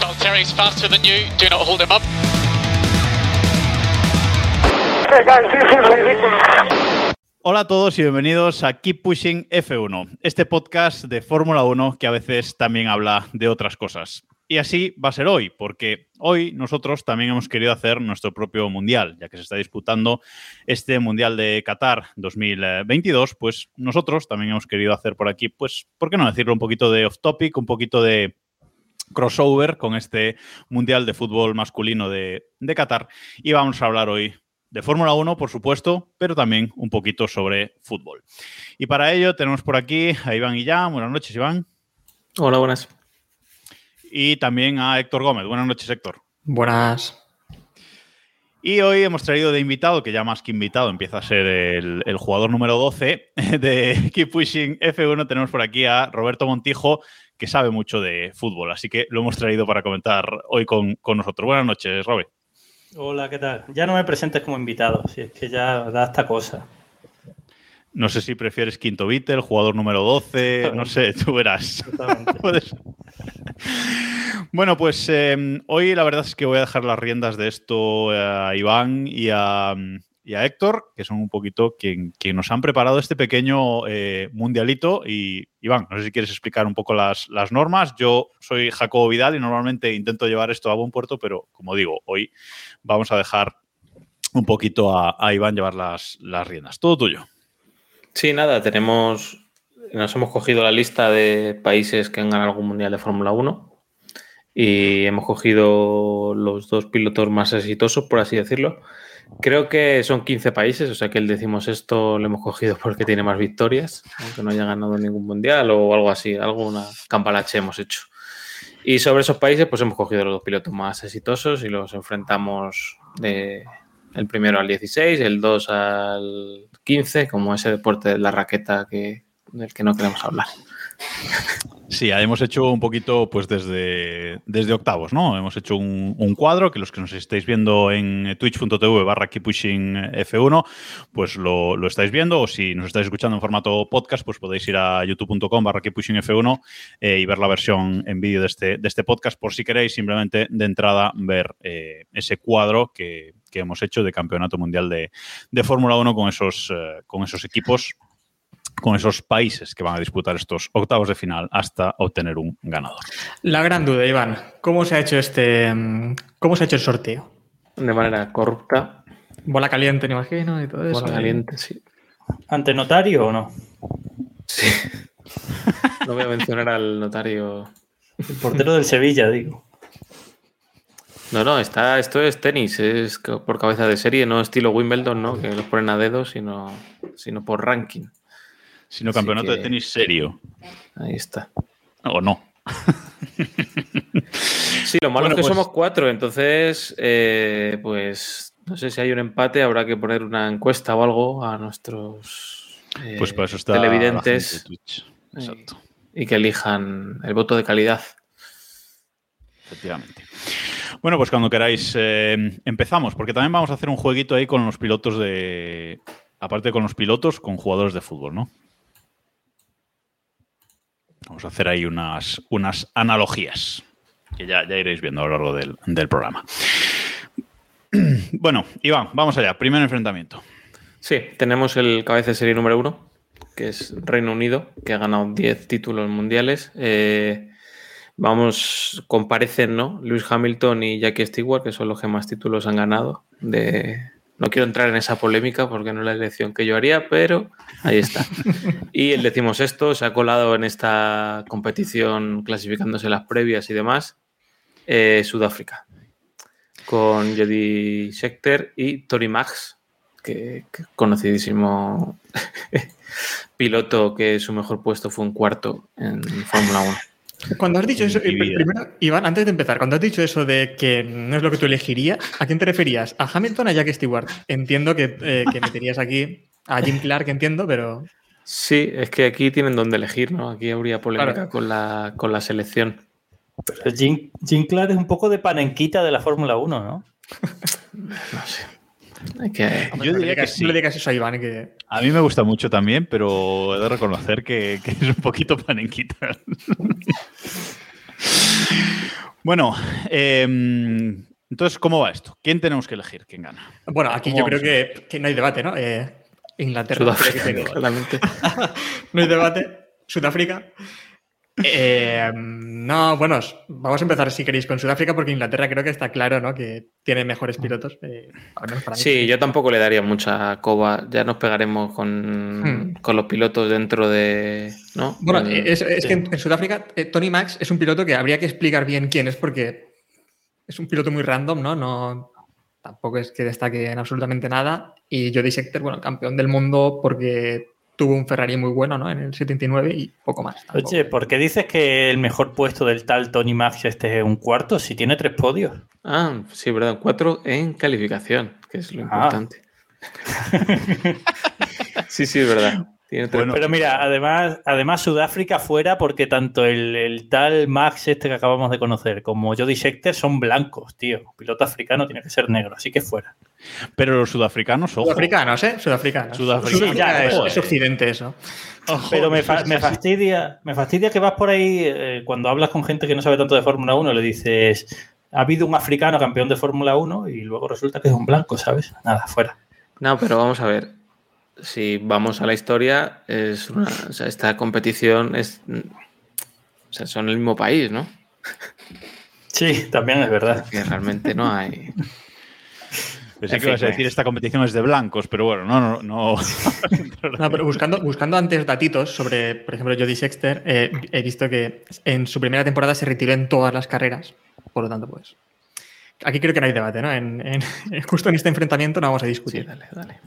Faster than you. Do not hold him up. Hola a todos y bienvenidos a Keep Pushing F1, este podcast de Fórmula 1 que a veces también habla de otras cosas. Y así va a ser hoy, porque hoy nosotros también hemos querido hacer nuestro propio mundial, ya que se está disputando este mundial de Qatar 2022, pues nosotros también hemos querido hacer por aquí, pues, ¿por qué no decirlo? Un poquito de off topic, un poquito de crossover con este mundial de fútbol masculino de, de Qatar. Y vamos a hablar hoy de Fórmula 1, por supuesto, pero también un poquito sobre fútbol. Y para ello tenemos por aquí a Iván Guillán. Buenas noches, Iván. Hola, buenas. Y también a Héctor Gómez. Buenas noches, Héctor. Buenas. Y hoy hemos traído de invitado, que ya más que invitado empieza a ser el, el jugador número 12 de Keep Pushing F1. Tenemos por aquí a Roberto Montijo, que sabe mucho de fútbol. Así que lo hemos traído para comentar hoy con, con nosotros. Buenas noches, Robert. Hola, ¿qué tal? Ya no me presentes como invitado, si es que ya da esta cosa. No sé si prefieres quinto Beatle, jugador número 12, no sé, tú verás. Bueno, pues eh, hoy la verdad es que voy a dejar las riendas de esto a Iván y a, y a Héctor, que son un poquito quien, nos han preparado este pequeño eh, mundialito. Y Iván, no sé si quieres explicar un poco las, las normas. Yo soy Jacobo Vidal y normalmente intento llevar esto a buen puerto, pero como digo, hoy vamos a dejar un poquito a, a Iván llevar las, las riendas. Todo tuyo. Sí, nada, tenemos. Nos hemos cogido la lista de países que han ganado algún mundial de Fórmula 1 y hemos cogido los dos pilotos más exitosos, por así decirlo. Creo que son 15 países, o sea que el decimos esto lo hemos cogido porque tiene más victorias, aunque no haya ganado ningún mundial o algo así, alguna campalache hemos hecho. Y sobre esos países, pues hemos cogido los dos pilotos más exitosos y los enfrentamos de el primero al 16, el 2 al 15, como ese deporte de la raqueta que, del que no queremos hablar. Sí, hemos hecho un poquito pues desde, desde octavos, ¿no? Hemos hecho un, cuadro que los que nos estáis viendo en twitch.tv barra Keeppushing F1, pues lo, lo estáis viendo o si nos estáis escuchando en formato podcast, pues podéis ir a youtube.com barra Keeppushing F1 eh, y ver la versión en vídeo de este, de este podcast por si queréis simplemente de entrada ver eh, ese cuadro que, que hemos hecho de Campeonato Mundial de, de Fórmula 1 con esos, eh, con esos equipos con esos países que van a disputar estos octavos de final hasta obtener un ganador. La gran duda, Iván, ¿cómo se ha hecho este, mm, cómo se ha hecho el sorteo? De manera corrupta, Bola caliente, me imagino, y todo eso. bola caliente, sí. ¿Ante notario o no? Sí. No voy a mencionar al notario. El portero del Sevilla, digo. No, no, está, esto es tenis, es por cabeza de serie, no estilo Wimbledon, ¿no? Que los ponen a dedos, sino, sino por ranking. Sino campeonato de tenis serio. Ahí está. O no. Sí, lo malo Bueno, es que pues- somos cuatro, entonces, eh, pues no sé si hay un empate, habrá que poner una encuesta o algo a nuestros eh, Pues para eso está televidentes Twitch. Exacto, y que elijan el voto de calidad. efectivamente. Bueno, pues cuando queráis eh, empezamos, porque también vamos a hacer un jueguito ahí con los pilotos de. Aparte con los pilotos, con jugadores de fútbol, ¿no? Vamos a hacer ahí unas, unas analogías que ya, ya iréis viendo a lo largo del, del programa. Bueno, Iván, vamos allá. Primer enfrentamiento. Sí, tenemos el cabeza de serie número uno, que es Reino Unido, que ha ganado 10 títulos mundiales. Eh, vamos, comparecen, ¿no? Lewis Hamilton y Jackie Stewart, que son los que más títulos han ganado. De... No quiero entrar en esa polémica porque no es la elección que yo haría, pero ahí está. Y el decimos esto, se ha colado en esta competición clasificándose las previas y demás, eh, Sudáfrica, con Jody Scheckter y Tony Max, que, que conocidísimo piloto que su mejor puesto fue un cuarto en Fórmula 1. Cuando has dicho eso, eh, primero, Iván, antes de empezar, cuando has dicho eso de que no es lo que tú elegirías, ¿a quién te referías? ¿A Hamilton o a Jack Stewart? Entiendo que, eh, que meterías aquí a Jim Clark, entiendo, pero. Sí, es que aquí tienen donde elegir, ¿no? Aquí habría polémica Claro. con, la, con la selección. Pero Jim, Jim Clark es un poco de panenquita de la Fórmula 1, ¿no? No sé. Que... Yo le diría que digas- sí. No le digas eso a Iván, que. A mí me gusta mucho también, pero he de reconocer que, que es un poquito panenquita. bueno, em, entonces, ¿cómo va esto? ¿Quién tenemos que elegir? ¿Quién gana? Bueno, aquí ¿Cómo yo creo que, que no hay debate, ¿no? Eh, Inglaterra. Sudáfrica, creo que sí. claramente. No hay debate. Sudáfrica. Eh, no, bueno, vamos a empezar si queréis con Sudáfrica porque Inglaterra creo que está claro, ¿no? Que tiene mejores pilotos. eh, para mí. Sí, yo tampoco le daría mucha coba. Ya nos pegaremos con, Hmm. con los pilotos dentro de. ¿no? Bueno, El- es, es sí. que en, en Sudáfrica eh, Tony Max es un piloto que habría que explicar bien quién es porque es un piloto muy random, ¿no? No tampoco es que destaque en absolutamente nada. Y Jody Scheckter, bueno, campeón del mundo porque tuvo un Ferrari muy bueno, ¿no? En el 79 y poco más. tampoco. Oye, ¿por qué dices que el mejor puesto del tal Tony Max este es un cuarto si tiene tres podios? Ah, sí, verdad. Cuatro en calificación, que es lo Ah. importante. sí, sí, es verdad. Tiene tres Bueno, Pero mira, además, además Sudáfrica fuera porque tanto el, el tal Max este que acabamos de conocer como Jody Scheckter son blancos, tío. Un piloto africano tiene que ser negro, así que fuera. Pero los sudafricanos, ojo. Sudafricanos, ¿eh? Sudafricanos. Sudafricanos. Sudáfrica es, occidente eso. Ojo, Pero me, fa- fastidia, me fastidia que vas por ahí eh, cuando hablas con gente que no sabe tanto de Fórmula 1, le dices, ha habido un africano campeón de Fórmula 1 y luego resulta que es un blanco, ¿sabes? Nada, fuera. No, pero vamos a ver. Si vamos a la historia, es una, o sea, esta competición es. O sea, son el mismo país, ¿no? Sí, también es verdad. Que realmente no hay. Pensé En que ibas a decir esta competición es de blancos, pero bueno, no, no, no. No, pero buscando, buscando antes datitos sobre, por ejemplo, Jody Sexter, eh, he visto que en su primera temporada se retiró en todas las carreras. Por lo tanto, pues. Aquí creo que no hay debate, ¿no? En, en- justo en este enfrentamiento no vamos a Sí, discutir. dale, dale.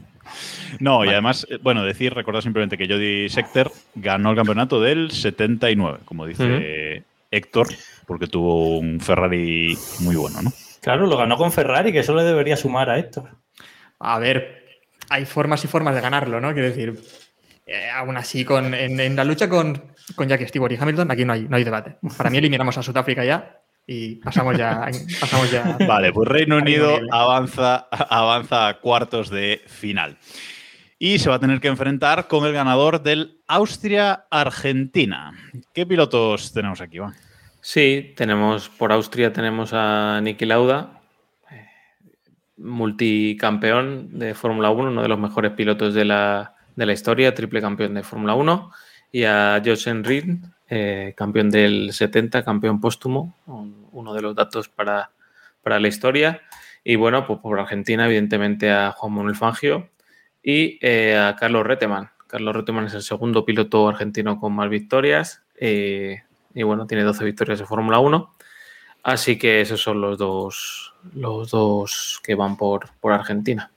No, y además, eh, bueno, decir, recordar simplemente que Jody Scheckter ganó el campeonato del 79, como dice Héctor, porque tuvo un Ferrari muy bueno, ¿no? Claro, lo ganó con Ferrari, que eso le debería sumar a Héctor. A ver, hay formas y formas de ganarlo, ¿no? Quiero decir, eh, aún así, con, en, en la lucha con, con Jack Stewart y Hamilton, aquí no hay, no hay debate. Para mí eliminamos a Sudáfrica ya y pasamos ya. pasamos ya Vale, pues Reino Unido avanza, avanza a cuartos de final. Y se va a tener que enfrentar con el ganador del Austria-Argentina. ¿Qué pilotos tenemos aquí, Iván? Sí, tenemos por Austria tenemos a Niki Lauda, eh, multicampeón de Fórmula 1, uno de los mejores pilotos de la, de la historia, triple campeón de Fórmula 1, y a Jochen Rindt, eh, campeón del 70, campeón póstumo, un- uno de los datos para, para la historia. Y bueno, pues por Argentina, evidentemente a Juan Manuel Fangio y eh, a Carlos Retemann. Carlos Retemann es el segundo piloto argentino con más victorias. eh, y bueno, tiene 12 victorias de Fórmula 1. Así que esos son los dos, los dos que van por, por Argentina.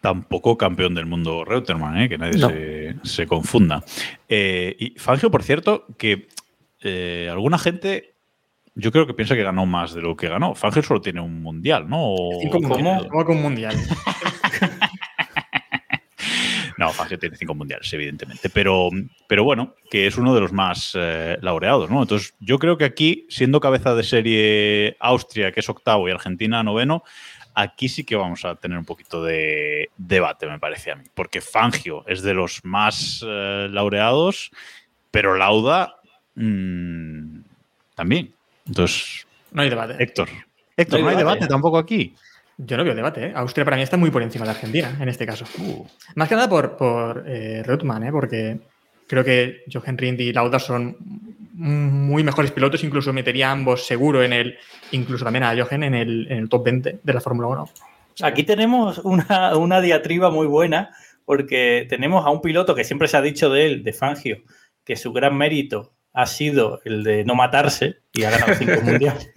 Tampoco campeón del mundo Reutemann, ¿eh? que nadie No. se, se confunda. Eh, y Fangio, por cierto, que eh, alguna gente, yo creo que piensa que ganó más de lo que ganó. Fangio solo tiene un mundial, ¿no? Cinco ¿Cómo? mundiales. Como con mundial. No, Fangio tiene cinco mundiales, evidentemente. Pero, pero bueno, que es uno de los más eh, laureados, ¿no? Entonces, yo creo que aquí, siendo cabeza de serie Austria, que es octavo, y Argentina noveno, aquí sí que vamos a tener un poquito de debate, me parece a mí. Porque Fangio es de los más eh, laureados, pero Lauda mm, también. Entonces, No hay debate. Héctor. Héctor, No no hay hay debate. debate tampoco aquí. Yo no veo debate, ¿eh? Austria para mí está muy por encima de Argentina, en este caso. Uh, Más que nada por, por eh, Reutemann, ¿eh? Porque creo que Jochen Rindt y Lauda son muy mejores pilotos, incluso metería a ambos seguro en el, incluso también a Jochen en el, en el top 20 de la Fórmula 1. Aquí tenemos una, una diatriba muy buena porque tenemos a un piloto que siempre se ha dicho de él, de Fangio, que su gran mérito ha sido el de no matarse y ha ganado cinco mundiales.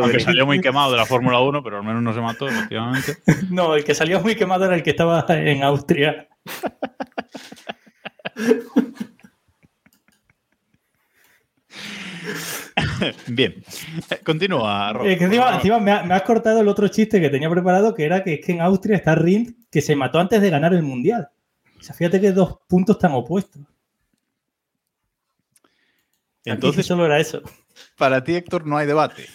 aunque salió muy quemado de la Fórmula 1, pero al menos no se mató, efectivamente. No, el que salió muy quemado era el que estaba en Austria. Bien. Continúa, Rob. Eh, que encima, encima me, ha- me has cortado el otro chiste que tenía preparado, que era que es que en Austria está Rindt, que se mató antes de ganar el Mundial. O sea, fíjate que dos puntos tan opuestos. Aquí Entonces, solo era eso. para ti, Héctor, no hay debate.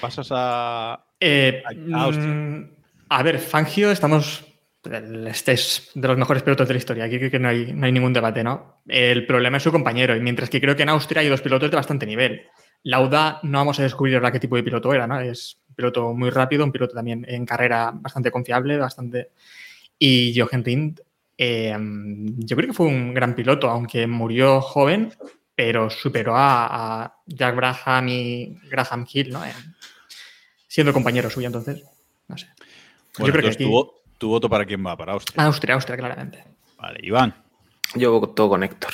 Pasas a. Eh, A Austria. mm, a ver, Fangio, estamos. Este es de los mejores pilotos de la historia. Aquí creo que no hay, no hay ningún debate, ¿no? El problema es su compañero. Y mientras que creo que en Austria hay dos pilotos de bastante nivel. Lauda no vamos a descubrir ahora qué tipo de piloto era, ¿no? Es un piloto muy rápido, un piloto también en carrera bastante confiable, bastante. Y Jochen Rindt, eh, yo creo que fue un gran piloto, aunque murió joven, pero superó a, a Jack Brabham y Graham Hill, ¿no? En- siendo compañero suyo, entonces, no sé. Bueno, yo creo que aquí... tu, vo- tu voto para quién va? Para Austria. Austria, Austria, claramente. Vale, Iván. Yo voto con Héctor,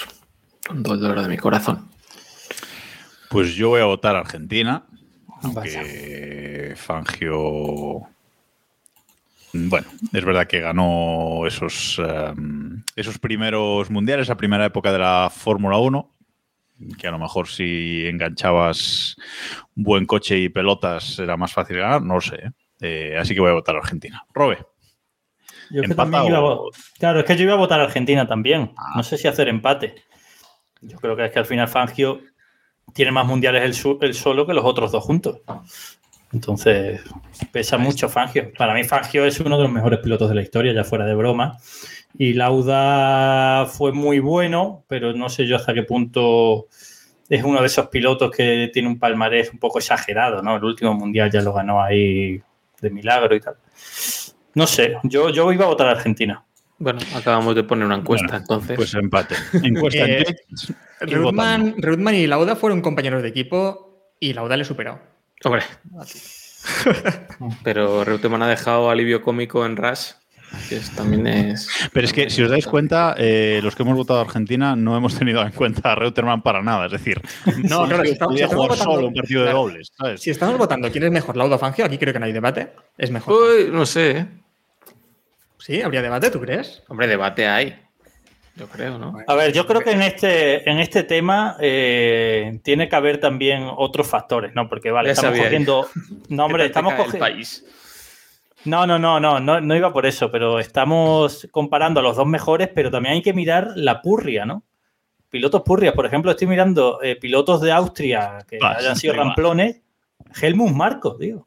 con todo el dolor de mi corazón. Pues yo voy a votar a Argentina. Vaya. Aunque Fangio. Bueno, es verdad que ganó esos, em, esos primeros mundiales, la primera época de la Fórmula 1. Que a lo mejor si enganchabas un buen coche y pelotas era más fácil ganar, no lo sé. ¿eh? Eh, así que voy a votar a Argentina. Robe. Yo que ¿Empata también iba a o- vo- Claro, es que yo iba a votar a Argentina también. Ah. No sé si hacer empate. Yo creo que es que al final Fangio tiene más mundiales su- él solo que los otros dos juntos. Entonces, pesa mucho Fangio. Para mí, Fangio es uno de los mejores pilotos de la historia, ya fuera de broma. Y Lauda fue muy bueno, pero no sé yo hasta qué punto es uno de esos pilotos que tiene un palmarés un poco exagerado, ¿no? El último mundial ya lo ganó ahí de milagro y tal. No sé, yo, yo iba a votar a Argentina. Bueno, acabamos de poner una encuesta, Bueno, entonces. Pues empate. Encuesta en Eh, votando. Reutemann y Lauda fueron compañeros de equipo y Lauda le superó. Hombre. Pero Reutemann ha dejado alivio cómico en Rush, que es- también es. Pero es que, si os dais cuenta, eh, los que hemos votado a Argentina no hemos tenido en cuenta a Reutemann para nada. Es decir, No, claro, si estamos, si estamos votando, solo un partido de dobles. ¿sabes? si estamos votando quién es mejor, Lauda o Fangio, aquí creo que no hay debate. Es mejor. Uy, no sé, ¿eh? Sí, habría debate, ¿tú crees? Hombre, debate hay. Yo creo, ¿no? A ver, yo creo que en este, en este tema eh, tiene que haber también otros factores, ¿no? Porque, vale, Ya estamos cogiendo. No, hombre, ¿Qué tal te estamos cogiendo. país. No, no, no, no, no, no iba por eso, pero estamos comparando a los dos mejores, pero también hay que mirar la purria, ¿no? Pilotos purrias, por ejemplo, estoy mirando eh, pilotos de Austria que Ah, hayan sido ramplones. Helmut Marcos, digo.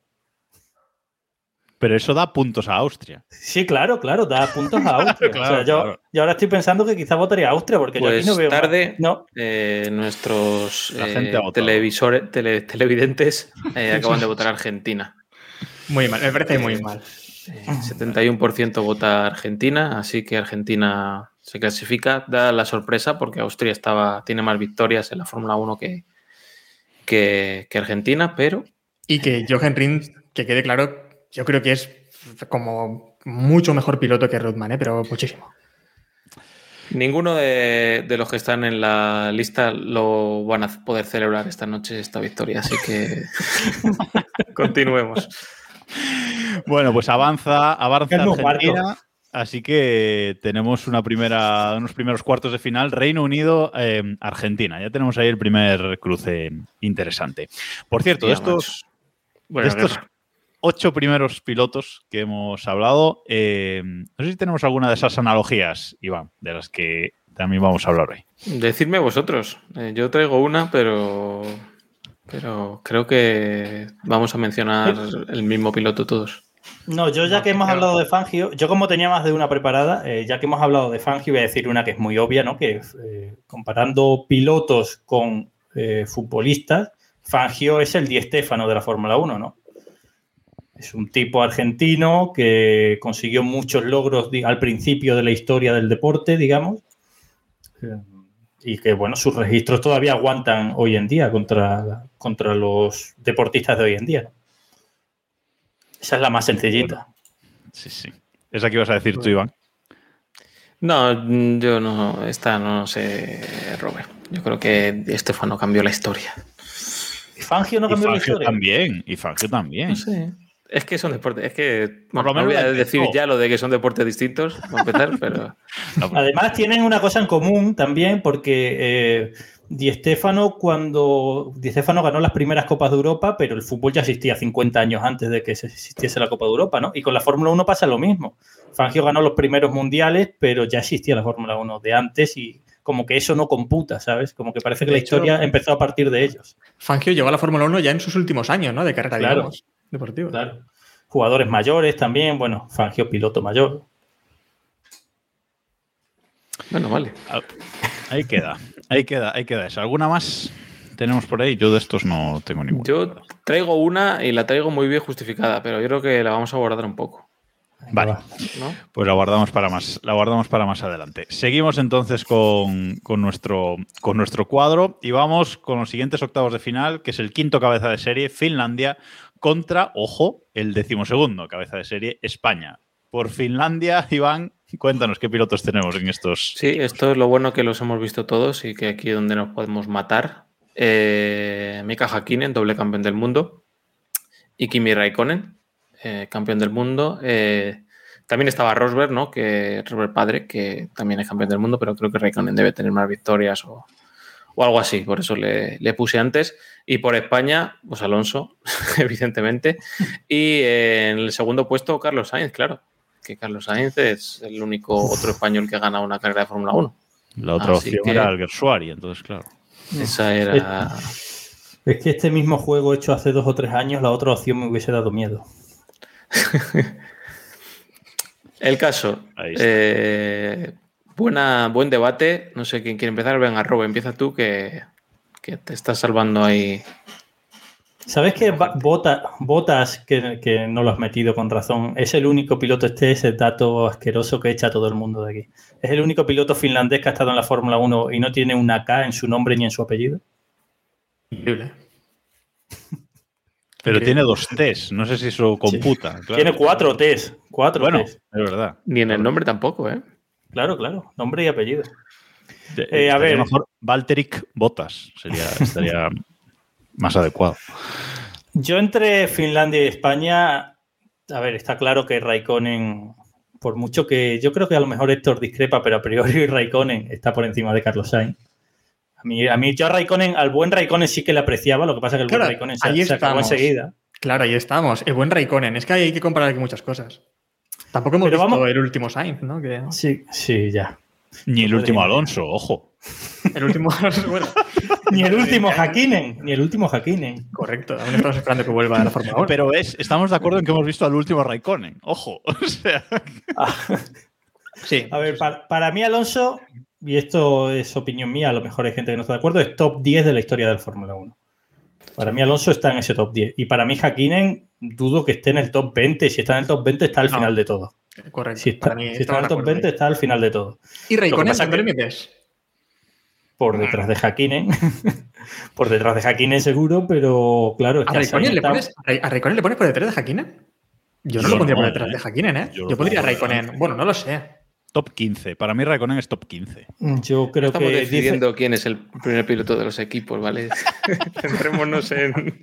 Pero eso da puntos a Austria. Sí, claro, claro, da puntos a Austria. Claro, O sea, yo, claro. yo ahora estoy pensando que quizá votaría a Austria, porque yo Pues aquí no veo. más- tarde. No, Eh, nuestros eh, televisores, tele- televidentes eh, acaban de votar a Argentina. Muy mal, me parece muy mal. Eh, 71% vota Argentina, así que Argentina se clasifica. Da la sorpresa porque Austria estaba, tiene más victorias en la Fórmula 1 que, que, que Argentina, pero Y que Jochen Rindt, que quede claro, yo creo que es como mucho mejor piloto que Reutemann, ¿eh? pero muchísimo. ninguno de, de los que están en la lista lo van a poder celebrar esta noche, esta victoria. Así que continuemos. Bueno, pues avanza, avanza Argentina. Así que tenemos una primera, unos primeros cuartos de final. Reino Unido, eh, Argentina. Ya tenemos ahí el primer cruce interesante. Por cierto, estos, Bueno, estos. Ocho primeros pilotos que hemos hablado, eh, no sé si tenemos alguna de esas analogías, Iván, de las que también vamos a hablar hoy. Decidme vosotros. Eh, yo traigo una, pero, pero creo que vamos a mencionar el mismo piloto todos. No, yo ya No, que hemos hablado de Fangio, yo como tenía más de una preparada, eh, ya que hemos hablado de Fangio, voy a decir una que es muy obvia, ¿no? Que eh, comparando pilotos con eh, futbolistas, Fangio es el Di Stéfano de la Fórmula 1, ¿no? Es un tipo argentino que consiguió muchos logros al principio de la historia del deporte, digamos, eh, y que, bueno, sus registros todavía aguantan hoy en día contra, contra los deportistas de hoy en día. Esa es la más sencillita. Sí, sí. Esa que ibas a decir tú, Iván. No, mm, yo no, esta no sé, Robert. Yo creo que Estefano cambió la historia. ¿Y Fangio no Y cambió la historia? también. Y Fangio también. No sé. Es que son deportes. Es que. Por lo Bueno, no menos voy a decir ya lo de que son deportes distintos, para empezar, pero. No, Además, tienen una cosa en común también, porque eh, Di Stéfano cuando Di Stéfano ganó las primeras Copas de Europa, pero el fútbol ya existía 50 años antes de que se existiese la Copa de Europa, ¿no? Y con la Fórmula 1 pasa lo mismo. Fangio ganó los primeros mundiales, pero ya existía la Fórmula 1 de antes y como que eso no computa, ¿sabes? Como que parece que De la hecho- historia empezó a partir de ellos. Fangio llegó a la Fórmula 1 ya en sus últimos años, ¿no? De carrera, Claro. digamos, deportiva. Claro. Jugadores mayores también, bueno, Fangio piloto mayor. Bueno, vale. Ahí queda, ahí queda, ahí queda eso. ¿Alguna más tenemos por ahí? Yo de estos no tengo ninguna. Yo traigo una y la traigo muy bien justificada, pero yo creo que la vamos a abordar un poco. Vale. Va. ¿no? Pues la guardamos para más, la guardamos para más adelante. Seguimos entonces con, con nuestro, con nuestro cuadro y vamos con los siguientes octavos de final, que es el quinto cabeza de serie, Finlandia, contra, ojo, el decimosegundo cabeza de serie, España. Por Finlandia, Iván, cuéntanos qué pilotos tenemos en estos. Sí, esto es lo bueno que los hemos visto todos y que aquí es donde nos podemos matar. Eh, Mika Hakkinen, doble campeón del mundo. Y Kimi Raikkonen, eh, campeón del mundo. Eh, también estaba Rosberg, ¿no? Que Rosberg padre, que también es campeón del mundo, pero creo que Raikkonen debe tener más victorias o, o algo así. Por eso le, le puse antes. Y por España, pues Alonso, evidentemente. Y eh, en el segundo puesto, Carlos Sainz, claro. Que Carlos Sainz es el único otro español que ha ganado una carrera de Fórmula 1. La otra Así opción que- era Alguersuari, entonces, claro. Esa era. Es que este mismo juego hecho hace dos o tres años, la otra opción me hubiese dado miedo. El caso. Ahí está. eh, buena, buen debate. No sé quién quiere empezar. Venga, Rob, empieza tú que, que te estás salvando ahí. ¿Sabes que Bota- Botas, que, que no lo has metido con razón, es el único piloto, este es el dato asqueroso que echa a todo el mundo de aquí. Es el único piloto finlandés que ha estado en la Fórmula 1 y no tiene una K en su nombre ni en su apellido? Increíble. Pero tiene dos T's, no sé si eso computa. claro. Tiene cuatro T's. Cuatro Bueno, T's. es verdad. Ni en el nombre tampoco, ¿eh? Claro, claro. Nombre y apellido. De- Eh, a ver. Mejor Valteric Botas sería, estaría más adecuado. Yo entre Finlandia y España, a ver, está claro que Raikkonen, por mucho que yo creo que a lo mejor Héctor discrepa, pero a priori Raikkonen está por encima de Carlos Sainz. A mí, a mí yo a Raikkonen, al buen Raikkonen sí que le apreciaba, lo que pasa es que el Claro, buen Raikkonen se, ahí se acabó enseguida. Claro, ahí estamos. El buen Raikkonen. Es que hay que comparar aquí muchas cosas. Tampoco hemos Pero visto vamos- el último Sainz, ¿no? Que Sí, sí, ya. Ni el último. Alonso, ojo. el último. bueno, Ni el último Hakkinen, ni el último Hakkinen. correcto. Aún estamos esperando que vuelva a la Fórmula 1. Pero es, estamos de acuerdo en que hemos visto al último Raikkonen. Ojo. O sea, sí. A ver, para, para mí Alonso, y esto es opinión mía, a lo mejor hay gente que no está de acuerdo, es top 10 de la historia del Fórmula 1. Para mí Alonso está en ese top 10. Y para mí Hakkinen dudo que esté en el top 20. Si está en el top 20 está al No. final de todo. Correcto. Si está, Para mí si está en el top acuerdo 20 ahí. está al final de todo. ¿Y Raikkonen dónde le metes? Por detrás de Hakkinen. por detrás de Hakkinen seguro, pero claro. es ¿A que Raikkonen, le está- pones, a ¿A Raikkonen le pones por detrás de Hakkinen? Yo no Yo lo pondría no, por detrás ¿eh? de Hakkinen, ¿eh? Yo Yo, pondría Raikkonen. Bueno, no lo sé. top 15. Para mí Raikkonen es top 15. Yo creo Estamos que dice- decidiendo quién es el primer piloto de los equipos, ¿vale? Centrémonos en.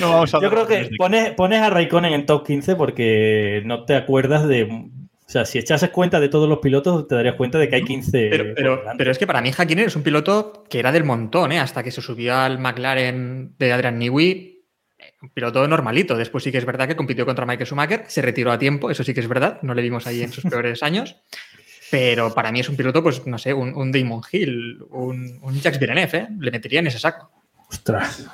No vamos a Yo creo que pones, pones a Raikkonen en top 15 porque no te acuerdas de. O sea, si echases cuenta de todos los pilotos, te darías cuenta de que hay 15. Pero, pero, pero es que para mí Hakkinen es un piloto que era del montón, ¿eh? Hasta que se subió al McLaren de Adrian Newey, eh, un piloto normalito. Después sí que es verdad que compitió contra Michael Schumacher, se retiró a tiempo, eso sí que es verdad, no le vimos ahí en sus peores años. Pero para mí es un piloto, pues no sé, un, un Damon Hill, un, un Jacques Villeneuve, ¿eh? Le metería en ese saco. Ostras.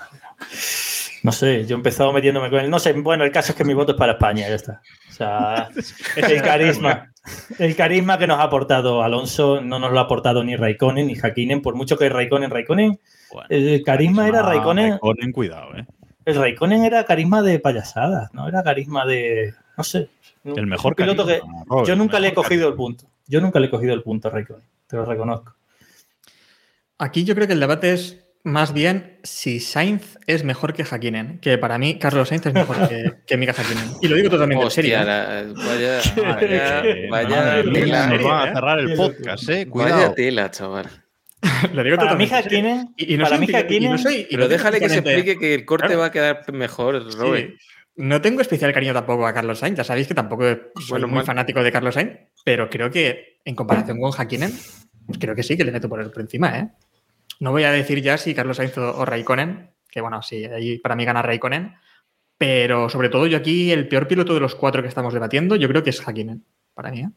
No sé, yo he empezado metiéndome con él. No sé, bueno, el caso es que mi voto es para España, ya está. O sea, es el carisma. El carisma que nos ha aportado Alonso no nos lo ha aportado ni Raikkonen ni Hakkinen, por mucho que Raikkonen, Raikkonen, Bueno, el carisma era Raikkonen, Raikkonen, cuidado, ¿eh? el Raikkonen era carisma de payasadas, no era carisma de, no sé. El mejor piloto que Robert, yo nunca le he cogido el punto. Yo nunca le he cogido el punto a Raikkonen, te lo reconozco. Aquí yo creo que el debate es más bien si Sainz es mejor que Hakkinen, que para mí Carlos Sainz es mejor que, que Mika Hakkinen. Y lo digo totalmente en serio. Hostia, ¿eh? la- vaya, vaya, vaya tela. nos van a cerrar el podcast, ¿eh? Vaya Cuidado. tela, chaval. Lo digo Para mí totalmente. Hakkinen, Y, y no para soy mí y no Hakkinen, soy- y Pero déjale que se explique que el corte Claro. va a quedar mejor, Robert. Sí. No tengo especial cariño tampoco a Carlos Sainz. Ya sabéis que tampoco soy Bueno, muy mal. fanático de Carlos Sainz, pero creo que en comparación con Hakkinen, pues creo que sí, que le meto por, el- por encima, ¿eh? No voy a decir ya si Carlos Sainz o Raikkonen, que bueno, sí, ahí para mí gana Raikkonen, pero sobre todo yo aquí el peor piloto de los cuatro que estamos debatiendo, yo creo que es Hakkinen, para mí. ¿eh?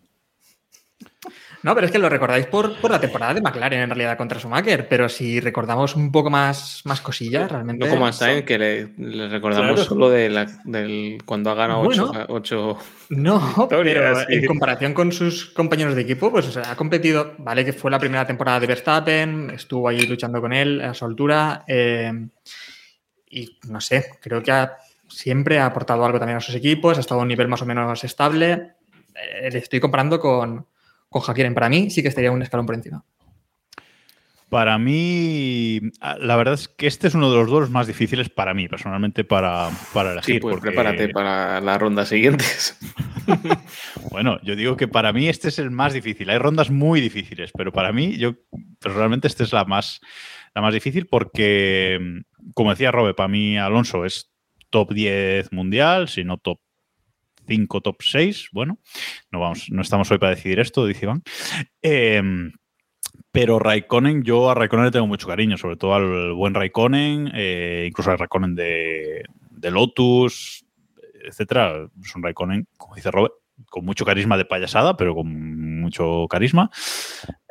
No, pero es que lo recordáis por, por, la temporada de McLaren en realidad contra Schumacher, pero si recordamos un poco más, más cosillas, realmente. No como a Sainz, que le, le recordamos claro. solo de la, del, cuando ha ganado bueno, ocho, ocho, No, pero sí. en comparación con sus compañeros de equipo, pues o sea, ha competido, vale que fue la primera temporada de Verstappen, estuvo ahí luchando con él a su altura, eh, y no sé, creo que ha, siempre ha aportado algo también a sus equipos, ha estado a un nivel más o menos estable. Eh, le estoy comparando con con Hakkinen. Para mí sí que estaría un escalón por encima. Para mí, la verdad es que este es uno de los dos más difíciles para mí, personalmente, para, para elegir. Sí, pues porque... prepárate para las rondas siguientes. bueno, yo digo que para mí este es el más difícil. Hay rondas muy difíciles, pero para mí, yo personalmente, esta es la más, la más difícil porque, como decía Robe, para mí Alonso es top 10 mundial, si no top 5, top 6. Bueno, no, vamos, no estamos hoy para decidir esto, dice Iván. Eh, pero Raikkonen, yo a Raikkonen le tengo mucho cariño, sobre todo al buen Raikkonen, eh, incluso al Raikkonen de, de, Lotus, etcétera. Es un Raikkonen, como dice Robert, con mucho carisma de payasada, pero con mucho carisma.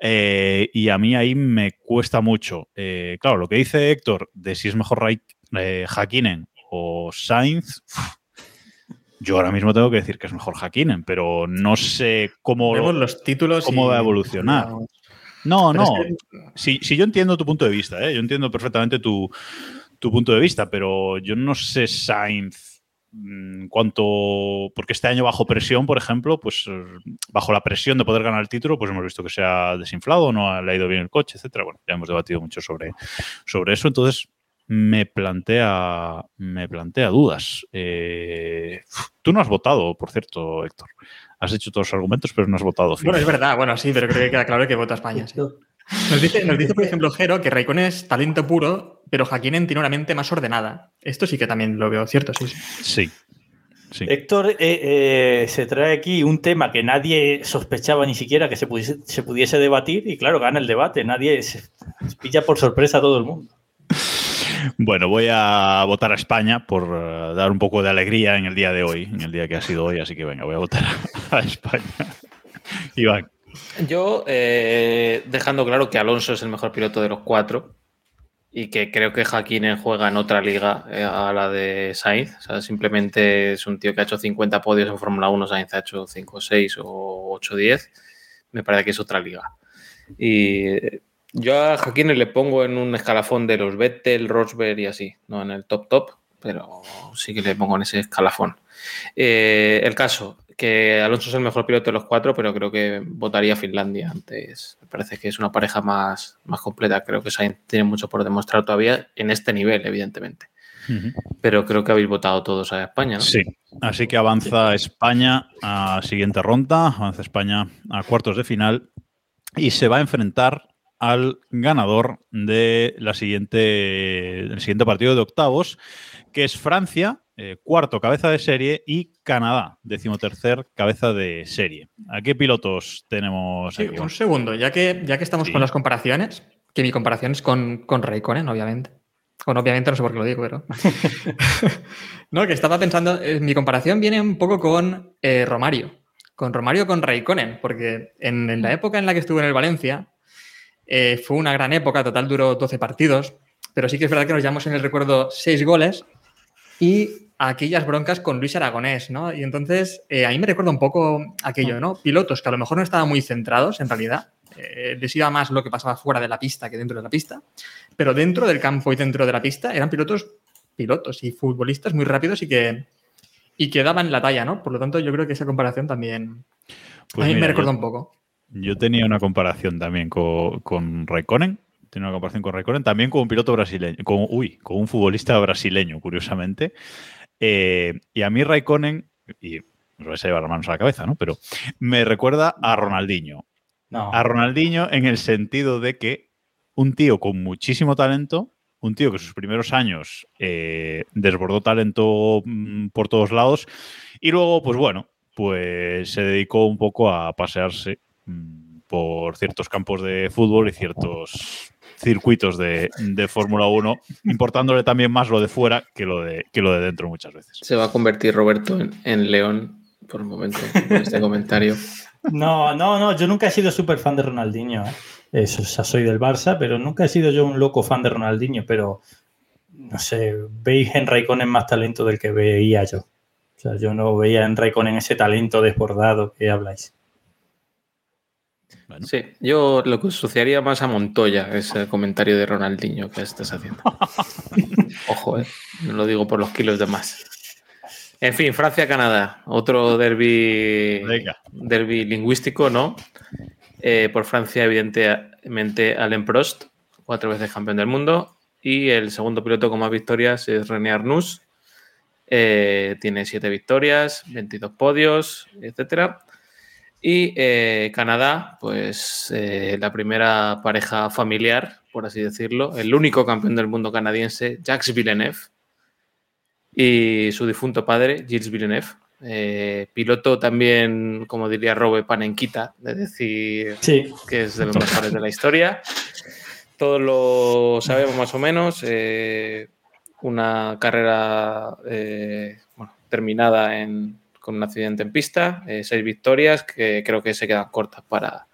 Eh, y a mí ahí me cuesta mucho. Eh, claro, lo que dice Héctor de si es mejor Raik, eh, o Sainz, yo ahora mismo tengo que decir que es mejor Hakkinen, pero no sé cómo, Vemos los títulos cómo va a evolucionar. No, no. Que... Si, si, yo entiendo tu punto de vista, ¿eh? yo entiendo perfectamente tu, tu, punto de vista, pero yo no sé Sainz mmm, cuánto. Porque este año bajo presión, por ejemplo, pues bajo la presión de poder ganar el título, pues hemos visto que se ha desinflado, no le ha ido bien el coche, etcétera. Bueno, ya hemos debatido mucho sobre, sobre eso. Entonces, me plantea, me plantea dudas. Eh, tú no has votado, por cierto, Héctor. Has hecho todos los argumentos, pero no has votado. Bueno, es verdad, bueno, sí, pero creo que queda claro que vota España. Sí. Nos, dice, nos dice, por ejemplo, Jero que Raikkonen es talento puro, pero Hakkinen tiene una mente más ordenada. Esto sí que también lo veo cierto, sí. Sí. sí. Héctor eh, eh, se trae aquí un tema que nadie sospechaba ni siquiera que se pudiese, se pudiese debatir y claro, gana el debate. Nadie se, se pilla por sorpresa a todo el mundo. Bueno, voy a votar a España por uh, dar un poco de alegría en el día de hoy, en el día que ha sido hoy, así que venga, voy a votar a, España. Iván. Yo, eh, dejando claro que Alonso es el mejor piloto de los cuatro y que creo que Hakkinen juega en otra liga eh, a la de Sainz. O sea, simplemente es un tío que ha hecho 50 podios en Fórmula 1, Sainz ha hecho 5, 6 o 8, 10. Me parece que es otra liga. Y yo a Hakkinen le pongo en un escalafón de los Vettel, Rosberg y así, no en el top top, pero sí que le pongo en ese escalafón. Eh, el caso, que Alonso es el mejor piloto de los cuatro, pero creo que votaría Finlandia antes. Me parece que es una pareja más, más completa. Creo que Sainz tiene mucho por demostrar todavía en este nivel, evidentemente. Uh -huh. Pero creo que habéis votado todos a España, ¿no? Sí, así que avanza España a siguiente ronda, avanza España a cuartos de final y se va a enfrentar al ganador de la siguiente, del siguiente partido de octavos, que es Francia, eh, cuarto cabeza de serie, y Canadá, decimotercer cabeza de serie. ¿A qué pilotos tenemos sí, aquí? Un segundo, ya que, ya que estamos sí. con las comparaciones, que mi comparación es con, con Raikkonen, obviamente. Bueno, obviamente no sé por qué lo digo, pero. no, que estaba pensando. Eh, mi comparación viene un poco con eh, Romario. Con Romario con Raikkonen, porque en, en, la época en la que estuve en el Valencia, eh, fue una gran época, total duró 12 partidos, pero sí que es verdad que nos llevamos en el recuerdo 6 goles y aquellas broncas con Luis Aragonés, ¿no? Y entonces eh, a mí me recuerda un poco aquello, ¿no? Pilotos que a lo mejor no estaban muy centrados en realidad, eh, les iba más lo que pasaba fuera de la pista que dentro de la pista, pero dentro del campo y dentro de la pista eran pilotos, pilotos y futbolistas muy rápidos y que, y que daban la talla, ¿no? Por lo tanto, yo creo que esa comparación también pues a mí mira, me recuerda yo... un poco. Yo tenía una comparación también con, con Raikkonen. Tenía una comparación con Raikkonen, también con un piloto brasileño, con, uy, con un futbolista brasileño, curiosamente. Eh, y a mí Raikkonen, y os vais a llevar las manos a la cabeza, ¿no? Pero me recuerda a Ronaldinho. No. A Ronaldinho en el sentido de que un tío con muchísimo talento, un tío que sus primeros años eh, desbordó talento mmm, por todos lados, y luego, pues bueno, pues se dedicó un poco a pasearse por ciertos campos de fútbol y ciertos circuitos de, de Fórmula 1, importándole también más lo de fuera que lo de, que lo de dentro muchas veces. Se va a convertir Roberto en, en león por un momento en este comentario. No, no, no, yo nunca he sido súper fan de Ronaldinho. ¿eh? Eso, o sea, soy del Barça, pero nunca he sido yo un loco fan de Ronaldinho, pero no sé, veis en Raikkonen más talento del que veía yo. O sea, yo no veía en Raikkonen ese talento desbordado que habláis. Bueno. Sí, yo lo que asociaría más a Montoya, ese comentario de Ronaldinho que estás haciendo. Ojo, ¿eh? no lo digo por los kilos de más. En fin, Francia-Canadá, otro derby, derby lingüístico, ¿no? Eh, por Francia, evidentemente, Alain Prost, cuatro veces campeón del mundo. Y el segundo piloto con más victorias es René Arnoux. Eh, tiene siete victorias, 22 podios, etcétera. Y eh, Canadá, pues eh, la primera pareja familiar, por así decirlo, el único campeón del mundo canadiense, Jacques Villeneuve, y su difunto padre, Gilles Villeneuve. Eh, piloto también, como diría Robe, panenquita, de decir que es de los mejores de la historia. Todos lo sabemos más o menos. una carrera bueno, terminada en, con un accidente en pista, eh, seis victorias que creo que se quedan cortas para,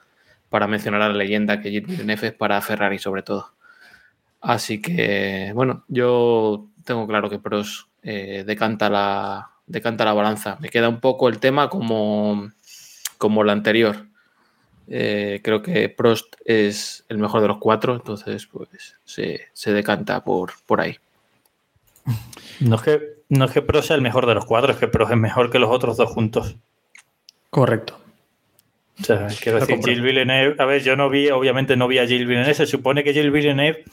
para mencionar a la leyenda que Villeneuve es para Ferrari sobre todo. Así que, bueno, yo tengo claro que Prost eh, decanta, la, decanta la balanza. Me queda un poco el tema como, como la anterior. Eh, creo que Prost es el mejor de los cuatro, entonces pues se, se decanta por, por ahí. No es que no es que Pro sea el mejor de los cuatro, es que Pro es mejor que los otros dos juntos. Correcto. O sea, quiero decir, Gilles Villeneuve, a ver, yo no vi, obviamente no vi a Gilles Villeneuve, se supone que Gilles Villeneuve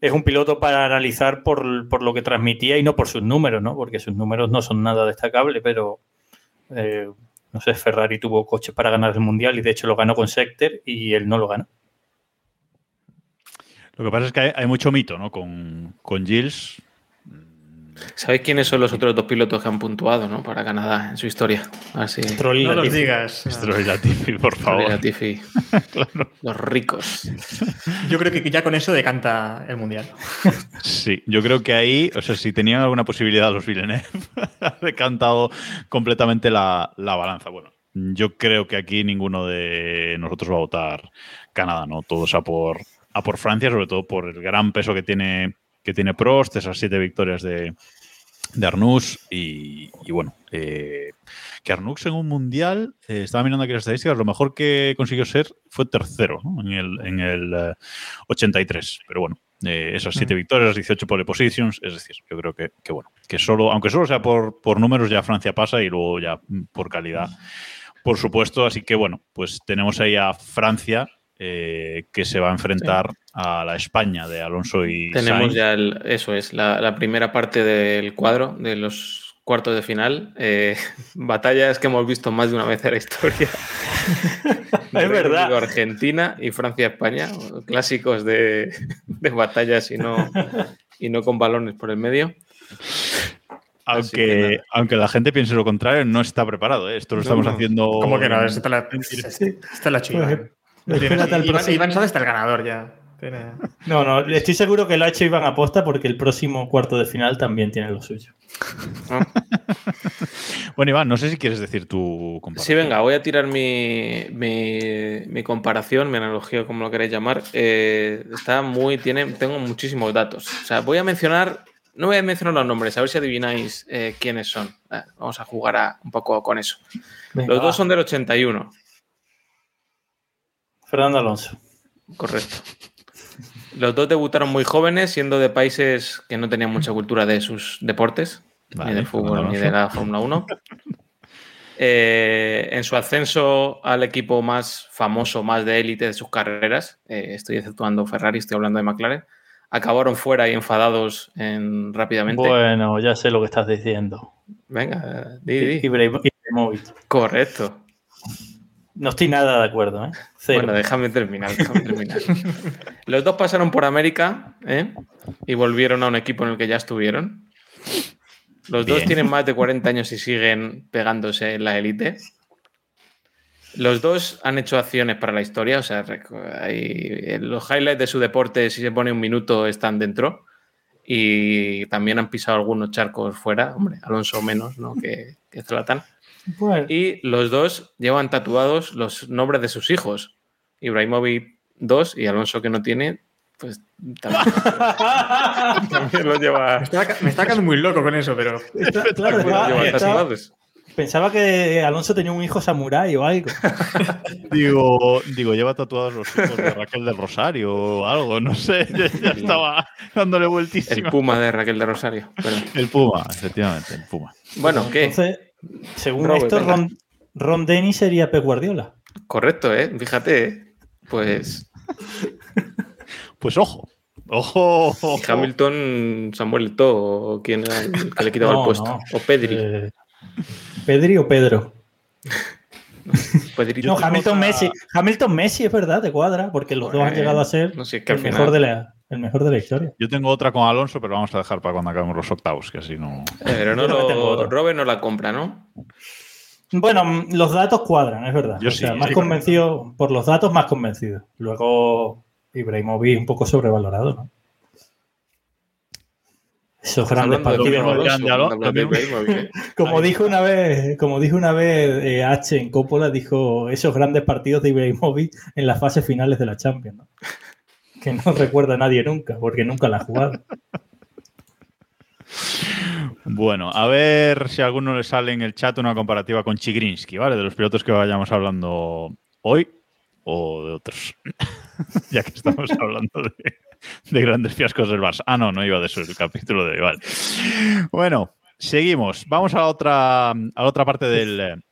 es un piloto para analizar por, lo que transmitía y no por sus números, ¿no? Porque sus números no son nada destacables, pero eh, no sé, Ferrari tuvo coches para ganar el Mundial y de hecho lo ganó con Sector y él no lo ganó. Lo que pasa es que hay, hay mucho mito, ¿no? Con, con Gilles, ¿Sabéis quiénes son los otros dos pilotos que han puntuado ¿no? para Canadá en su historia? Así. no los digas. Stroll Latifi, por favor. Latifi. Los ricos. Yo creo que ya con eso decanta el Mundial. Sí, yo creo que ahí, o sea, si tenían alguna posibilidad los Villeneuve, ha decantado completamente la, la balanza. Bueno, yo creo que aquí ninguno de nosotros va a votar Canadá, ¿no? Todos a por, a por Francia, sobre todo por el gran peso que tiene que tiene Prost, esas siete victorias de, de Arnux y, bueno, eh, que Arnux en un mundial, eh, estaba mirando aquí las estadísticas, lo mejor que consiguió ser fue tercero en el, en el 83, eh, pero bueno, esas siete victorias, 18 pole positions, es decir, yo creo que, bueno, que solo, aunque solo sea por, por números, ya Francia pasa y luego ya por calidad, por supuesto, así que bueno, pues tenemos ahí a Francia eh, que se va a enfrentar a la España de Alonso y Tenemos ya eso es, la, primera parte del cuadro de los cuartos de final. Eh, batallas que hemos visto más de una vez en la historia. es verdad. Argentina y Francia-España, clásicos de, batallas y no, y no con balones por el medio. Aunque, aunque la gente piense lo contrario, no está preparado. ¿eh? Esto lo estamos haciendo. ¿Cómo que no? Esta la, esta la chiva. Iván, sabe está el ganador ya. No, no, estoy seguro que lo ha hecho Iván aposta porque el próximo cuarto de final también tiene lo suyo. bueno, Iván, no sé si quieres decir tu comparación. Sí, venga, voy a tirar mi, mi, comparación, mi analogía, como lo queréis llamar. Eh, está muy, tiene, tengo muchísimos datos. O sea, voy a mencionar, no voy a mencionar los nombres, a ver si adivináis eh, quiénes son. Eh, vamos a jugar un poco con eso. los dos son del 81. Fernando Alonso. Correcto. Los dos debutaron muy jóvenes, siendo de países que no tenían mucha cultura de sus deportes, ni del fútbol ni de la Fórmula 1. Eh, en su ascenso al equipo más famoso, más de élite de sus carreras, eh, estoy exceptuando Ferrari, estoy hablando de McLaren, acabaron fuera y enfadados en, rápidamente. Bueno, ya sé lo que estás diciendo. Venga, di, di. Correcto. No estoy nada de acuerdo. ¿eh? Bueno, déjame terminar. Los dos pasaron por América ¿eh? y volvieron a un equipo en el que ya estuvieron. Los dos tienen más de 40 años y siguen pegándose en la élite. Los dos han hecho acciones para la historia, o sea, hay, los highlights de su deporte, si se pone un minuto, están dentro. Y también han pisado algunos charcos fuera, hombre, Alonso menos, ¿no? Que, que Zlatan. Y los dos llevan tatuados los nombres de sus hijos. Ibrahimovic 2 y Alonso que no tiene, pues también, también lo lleva. Me está, me está quedando muy loco con eso, pero. Claro, lo estaba- lleva estaba- tatuados. pensaba que Alonso tenía un hijo samurái o algo. Digo, digo, lleva tatuados los hijos de Raquel del Rosario o algo, no sé. Ya, ya estaba dándole El vueltísima. Puma de Raquel de Rosario. Pero- El Puma, efectivamente, el Puma. bueno, ¿qué? Entonces, según Robert, esto. Ron, Ron Dennis sería Pep Guardiola. Correcto, ¿eh? Fíjate, ¿eh? pues Pues ojo, ojo. ojo. Hamilton, Samuel Eto'o, o era el que le quitaba No, el puesto. no. O Pedri. Eh, ¿Pedri o Pedro? No, Hamilton otra- Messi. Hamilton Messi es verdad, te cuadra, porque los dos han llegado a ser no sé, es que el, al mejor de la, el mejor de la historia. Yo tengo otra con Alonso, pero vamos a dejar para cuando acabemos los octavos, que así no. Eh, Pero no lo. Robert no la compra, ¿no? Bueno, los datos cuadran, es verdad. Yo o sea, más sí. convencido, por los datos, más convencido. Luego, Ibrahimovic un poco sobrevalorado, ¿no? Esos grandes partidos. ¿eh? Como dijo una vez, como dijo una vez eh, H en Coppola, dijo esos grandes partidos de Ibrahimovic en las fases finales de la Champions, ¿no? Que no recuerda a nadie nunca, porque nunca la ha jugado. Bueno, a ver si a alguno le sale en el chat una comparativa con Chigrinsky, ¿vale? De los pilotos que vayamos hablando hoy o de otros. ya que estamos hablando de, de grandes fiascos del Barça. Ah, no, no iba de eso el capítulo de hoy, vale. Bueno, seguimos. Vamos a la otra, a la otra parte del,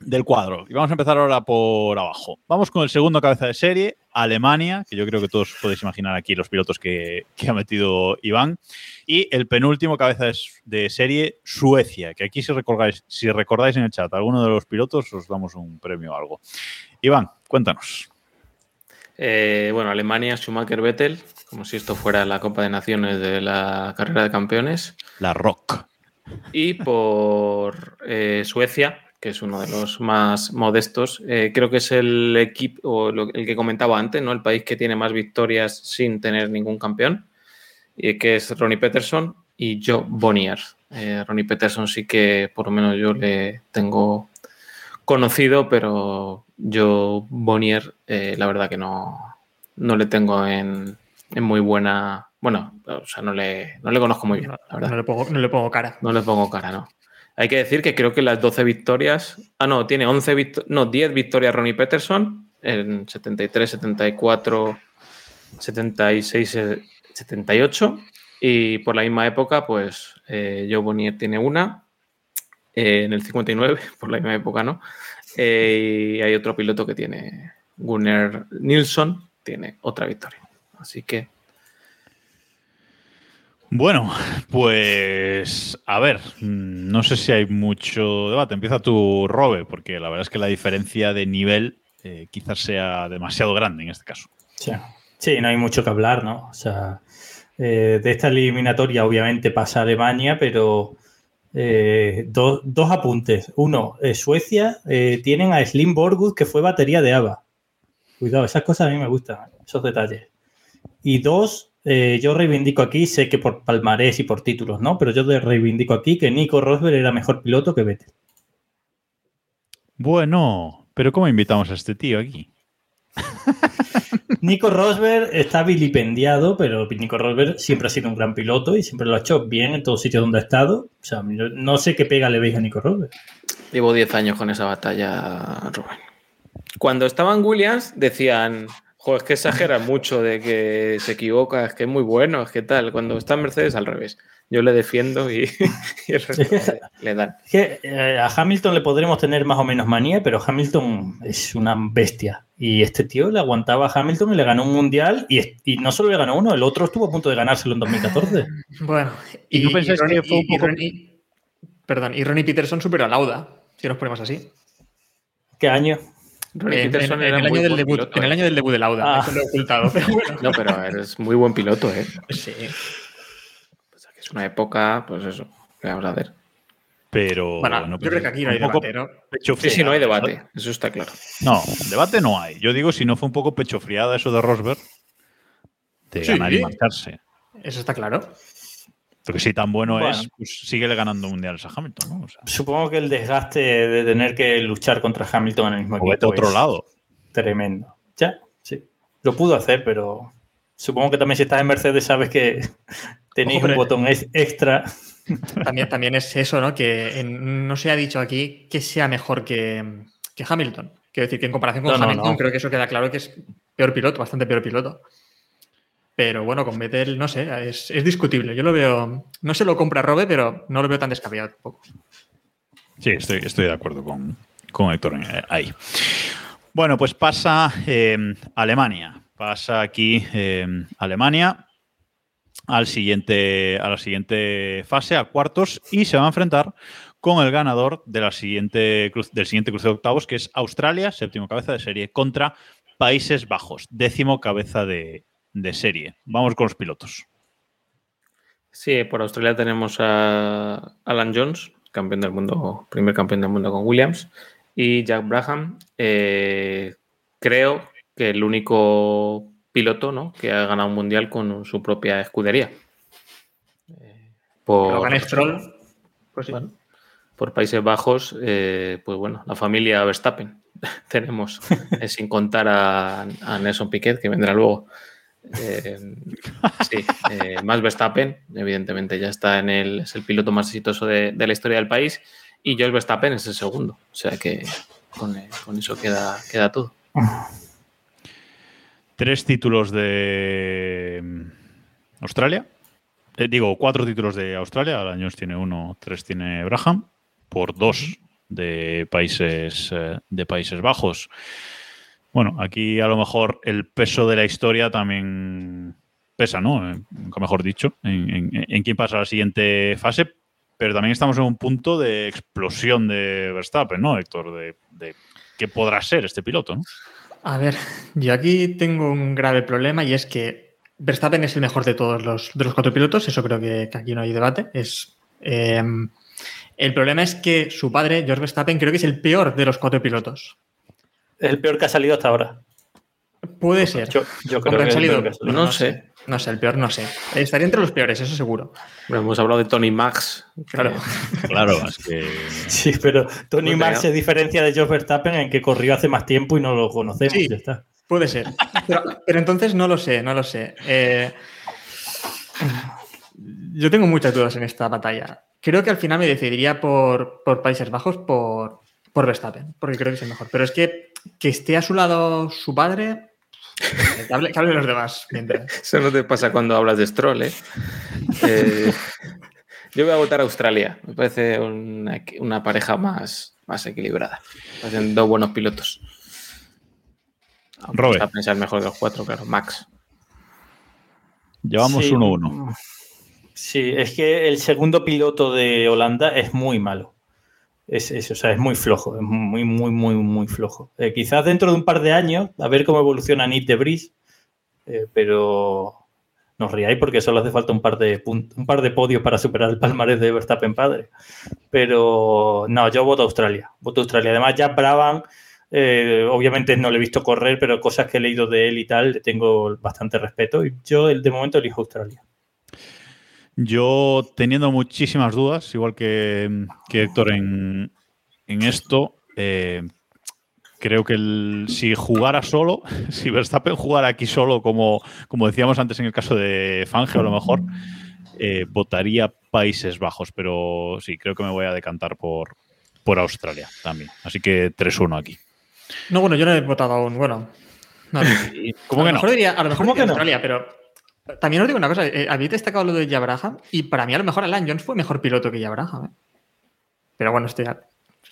del cuadro. Y vamos a empezar ahora por abajo. Vamos con el segundo cabeza de serie, Alemania, que yo creo que todos podéis imaginar aquí los pilotos que, que ha metido Iván. Y el penúltimo cabeza de, de serie, Suecia, que aquí si recordáis, si recordáis en el chat alguno de los pilotos, os damos un premio o algo. Iván, cuéntanos. Eh, bueno, Alemania, Schumacher, Vettel, como si esto fuera la Copa de Naciones de la carrera de campeones. La Rock. Y por eh, Suecia, que es uno de los más modestos, eh, creo que es el equipo, o lo- el que comentaba antes, ¿no? El país que tiene más victorias sin tener ningún campeón, y que es Ronnie Peterson y Joe Bonnier. Eh, Ronnie Peterson sí que por lo menos yo le tengo conocido, pero yo Bonnier, eh, la verdad que no, no le tengo en, en muy buena. Bueno, o sea, no le, no le conozco muy bien, la verdad. No le pongo, no le pongo cara. No le pongo cara, no. Hay que decir que creo que las 12 victorias. Ah, no, tiene 11 victo- no, 10 victorias Ronnie Peterson en 73, 74, 76, eh, 78. Y por la misma época, pues eh, Joe Bonnier tiene una. eh, en el 59, por la misma época, ¿no? Eh, y hay otro piloto que tiene. Gunnar Nilsson tiene otra victoria. Así que Bueno, pues a ver, mm, no sé si hay mucho debate. Empieza tu Robe, porque la verdad es que la diferencia de nivel eh, quizás sea demasiado grande en este caso. Sí. Sí, no hay mucho que hablar, ¿no? O sea, eh, de esta eliminatoria obviamente pasa Alemania, pero eh, do- dos apuntes. Uno, eh, Suecia tienen a Slim Borgut, que fue batería de ABBA. Cuidado, esas cosas a mí me gustan, esos detalles. Y dos, eh, yo reivindico aquí, sé que por palmarés y por títulos, ¿no? Pero yo reivindico aquí que Nico Rosberg era mejor piloto que Vettel. Bueno, pero ¿cómo invitamos a este tío aquí? Nico Rosberg está vilipendiado, pero Nico Rosberg siempre ha sido un gran piloto y siempre lo ha hecho bien en todos sitios donde ha estado. O sea, no sé qué pega le veis a Nico Rosberg. Llevo 10 años con esa batalla, Rubén. Cuando estaban Williams, decían, joder, es que exageras mucho de que se equivoca, es que es muy bueno, es que tal. Cuando está en Mercedes, al revés. Yo le defiendo y, y el resto le, le dan. Es que eh, a Hamilton le podremos tener más o menos manía, pero Hamilton es una bestia. Y este tío le aguantaba a Hamilton y le ganó un mundial. Y, y no solo le ganó uno, el otro estuvo a punto de ganárselo en 2014. Bueno, ¿Y no pensáis que fue un poco- Ronnie- perdón, y Ronnie Peterson superó a Lauda, si nos ponemos así. ¿Qué año? En, el muy año del buen debut, piloto, en el ¿eh? año del debut de Lauda, Ah. eso lo he ocultado, pero bueno. No, pero eres muy buen piloto, ¿eh? Sí. O sea, que es una época, pues eso, ¿qué vamos a ver? Pero Bueno, no, yo creo que aquí no hay debate, ¿no? pecho Sí, sí, no hay debate, eso está claro. No, debate no hay. Yo digo, si no fue un poco pecho friada eso de Rosberg, de Sí. ganar y marcharse. Eso está claro. Porque si tan bueno, Bueno. es, pues síguele ganando mundiales a Hamilton, ¿no? O, sea, Supongo que el desgaste de tener que luchar contra Hamilton en el mismo o equipo otro es lado. tremendo. Ya, sí. Lo pudo hacer, pero supongo que también si estás en Mercedes sabes que tenéis Hombre. un botón ex- extra. También, también es eso, ¿no? Que en- no se ha dicho aquí que sea mejor que, que Hamilton. Quiero decir que en comparación con No, no, Hamilton no. creo que eso queda claro que es peor piloto, bastante peor piloto. Pero bueno, con Vettel, no sé, es, es discutible. Yo lo veo, no se lo compra Robe, pero no lo veo tan descabellado tampoco. Sí, estoy, estoy de acuerdo con, con Héctor eh, ahí. Bueno, pues pasa eh, Alemania. Pasa aquí eh, Alemania al siguiente, a la siguiente fase, a cuartos, y se va a enfrentar con el ganador de siguiente, del siguiente cruce de octavos, que es Australia, séptimo cabeza de serie, contra Países Bajos, décimo cabeza de, de serie. Vamos con los pilotos. Sí, por Australia tenemos a Alan Jones, campeón del mundo, primer campeón del mundo con Williams, y Jack Brabham, eh, creo que el único piloto ¿no? que ha ganado un mundial con su propia escudería. Eh, por, Stroll, pues sí. bueno, por Países Bajos, eh, pues bueno, la familia Verstappen tenemos, eh, sin contar a, a Nelson Piquet, que vendrá luego. Eh, sí, eh, más Verstappen, evidentemente ya está en el, es el piloto más exitoso de, la historia del país, y George Verstappen es el segundo. O sea que con, eh, eso queda, queda todo. Tres títulos de mm, Australia. Eh, digo, cuatro títulos de Australia. Alan Jones tiene uno, tres tiene Braham. Por dos de países, de Países Bajos. Bueno, aquí a lo mejor el peso de la historia también pesa, ¿no? Eh, mejor dicho, en, quién pasa a la siguiente fase. Pero también estamos en un punto de explosión de Verstappen, ¿no, Héctor? De, qué podrá ser este piloto. A ver, yo aquí tengo un grave problema y es que Verstappen es el mejor de todos los, de los cuatro pilotos, eso creo que, que aquí no hay debate. Es, eh, el problema es que su padre, George Verstappen, creo que es el peor de los cuatro pilotos. Es el peor que ha salido hasta ahora. Puede ser. Yo, yo creo que han salido- peor que ha salido. No sé. No sé, el peor no sé. Estaría entre los peores, eso seguro. Bueno, hemos hablado de Tony Max. Claro. Claro, es que. Sí, pero Tony Max se diferencia de George Verstappen en que corrió hace más tiempo y no lo conocemos. Sí. ya está. Puede ser. Pero, pero entonces no lo sé, no lo sé. Eh, yo tengo muchas dudas en esta batalla. Creo que al final me decidiría por, por Países Bajos, por, por Verstappen, porque creo que es el mejor. Pero es que que esté a su lado su padre, que hable, que los demás. mientras. Eso no te pasa cuando hablas de Stroll, ¿eh? Eh, yo voy a votar a Australia. Me parece una, una pareja más, más equilibrada. Parecen dos buenos pilotos. Aunque Robert. Sea el mejor de los cuatro, claro. Max. Llevamos Sí. 1-1. Sí, es que el segundo piloto de Holanda es muy malo. Es, es- o sea, es muy flojo, es muy, muy, muy, muy flojo. Eh, quizás dentro de un par de años, a ver cómo evoluciona Nick de Vries, eh, pero no os riáis porque solo hace falta un par de un par de podios para superar el palmarés de Verstappen padre. Pero no, yo voto a Australia. Voto a Australia. Además, ya Brabham, eh, obviamente no le he visto correr, pero cosas que he leído de él y tal, le tengo bastante respeto. Y yo, de momento, elijo Australia. Yo teniendo muchísimas dudas, igual que, que Héctor en, en esto, eh, creo que el- si jugara solo, si Verstappen jugara aquí solo, como, como decíamos antes en el caso de Fangio, a lo mejor, eh, votaría Países Bajos, pero sí, creo que me voy a decantar por, por Australia también. Así que 3-1 aquí. No, bueno, yo no he votado aún. Bueno, no, ¿Cómo a que lo no? mejor diría, a lo mejor ¿Cómo diría que no? Australia, pero también os digo una cosa. eh, habéis destacado lo de Yabraham y para mí a lo mejor Alan Jones fue mejor piloto que Yabraham. ¿eh? Pero bueno, esto ya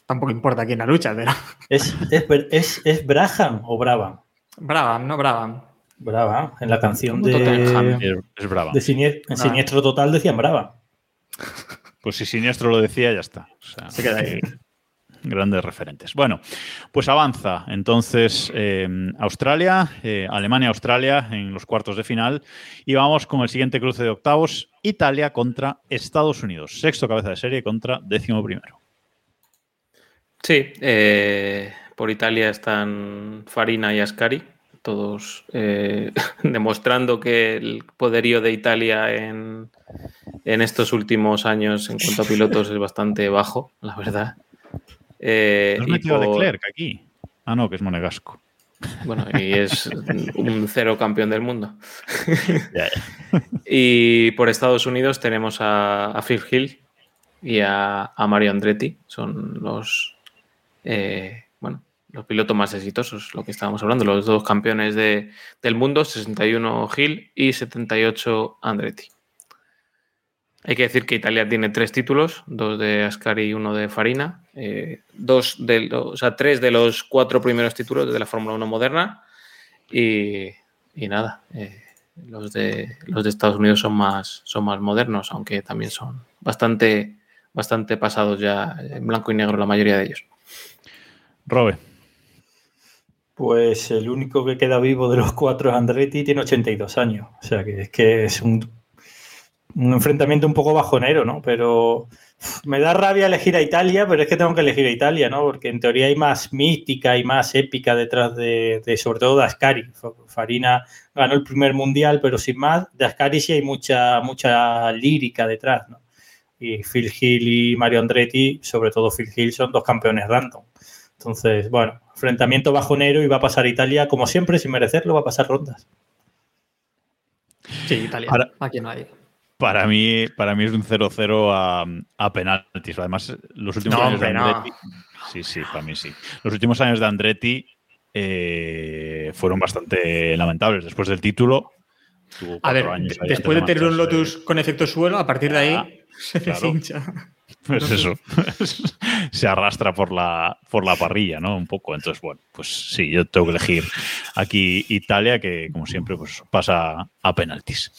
tampoco importa aquí en la lucha, pero ¿Es, es, es, es Braham o Brabham? Brabham, no Brabham. Brabham, en la canción de, Es, brava. de Sinier- en Ah. Siniestro Total decían Brabham. Pues si Siniestro lo decía, ya está. O sea, Se queda ahí. Grandes referentes. Bueno, pues avanza entonces eh, Australia, eh, Alemania-Australia en los cuartos de final y vamos con el siguiente cruce de octavos, Italia contra Estados Unidos, sexto cabeza de serie contra décimo primero. Sí, eh, por Italia están Farina y Ascari, todos demostrando que el poderío de Italia en, en, estos últimos años en cuanto a pilotos es bastante bajo, la verdad. Eh, ¿No has metido por... Leclerc aquí? Ah, no, que es Monegasco. Bueno, y es un cero campeón del mundo. Yeah. y por Estados Unidos tenemos a, a Phil Hill y a, a, Mario Andretti. Son los, eh, bueno, los pilotos más exitosos, lo que estábamos hablando, los dos campeones de, del mundo, 61 Hill y 78 Andretti. Hay que decir que Italia tiene tres títulos, dos de Ascari y uno de Farina. Eh, dos de los, o sea, tres de los cuatro primeros títulos de la Fórmula 1 moderna. Y, y nada, eh, los, de, los de Estados Unidos son más, son más modernos, aunque también son bastante, bastante pasados ya en blanco y negro la mayoría de ellos. Robe. Pues el único que queda vivo de los cuatro es Andretti, tiene 82 años. O sea que es que es un un enfrentamiento un poco bajonero, ¿no? Pero me da rabia elegir a Italia, pero es que tengo que elegir a Italia, ¿no? Porque en teoría hay más mística y más épica detrás de, de sobre todo de Ascari. Farina ganó el primer mundial, pero sin más, de Ascari sí hay mucha, mucha lírica detrás, ¿no? Y Phil Hill y Mario Andretti, sobre todo Phil Hill, son dos campeones random. Entonces, bueno, enfrentamiento bajonero y va a pasar Italia, como siempre, sin merecerlo, va a pasar rondas. Sí, Italia. Ahora, aquí no hay. Para mí, para mí es un 0-0 a, a, penaltis. Además, los últimos no, años de Andretti. No. Sí, sí, para mí sí. Los últimos años de Andretti eh, fueron bastante lamentables. Después del título. a ver, después de tener un Lotus eh, con efecto suelo, a partir de ahí ah, se claro. deshincha. Pues eso. se arrastra por la, por la parrilla, ¿no? Un poco. Entonces, bueno, pues sí, yo tengo que elegir aquí Italia, que como siempre, pues pasa a penaltis.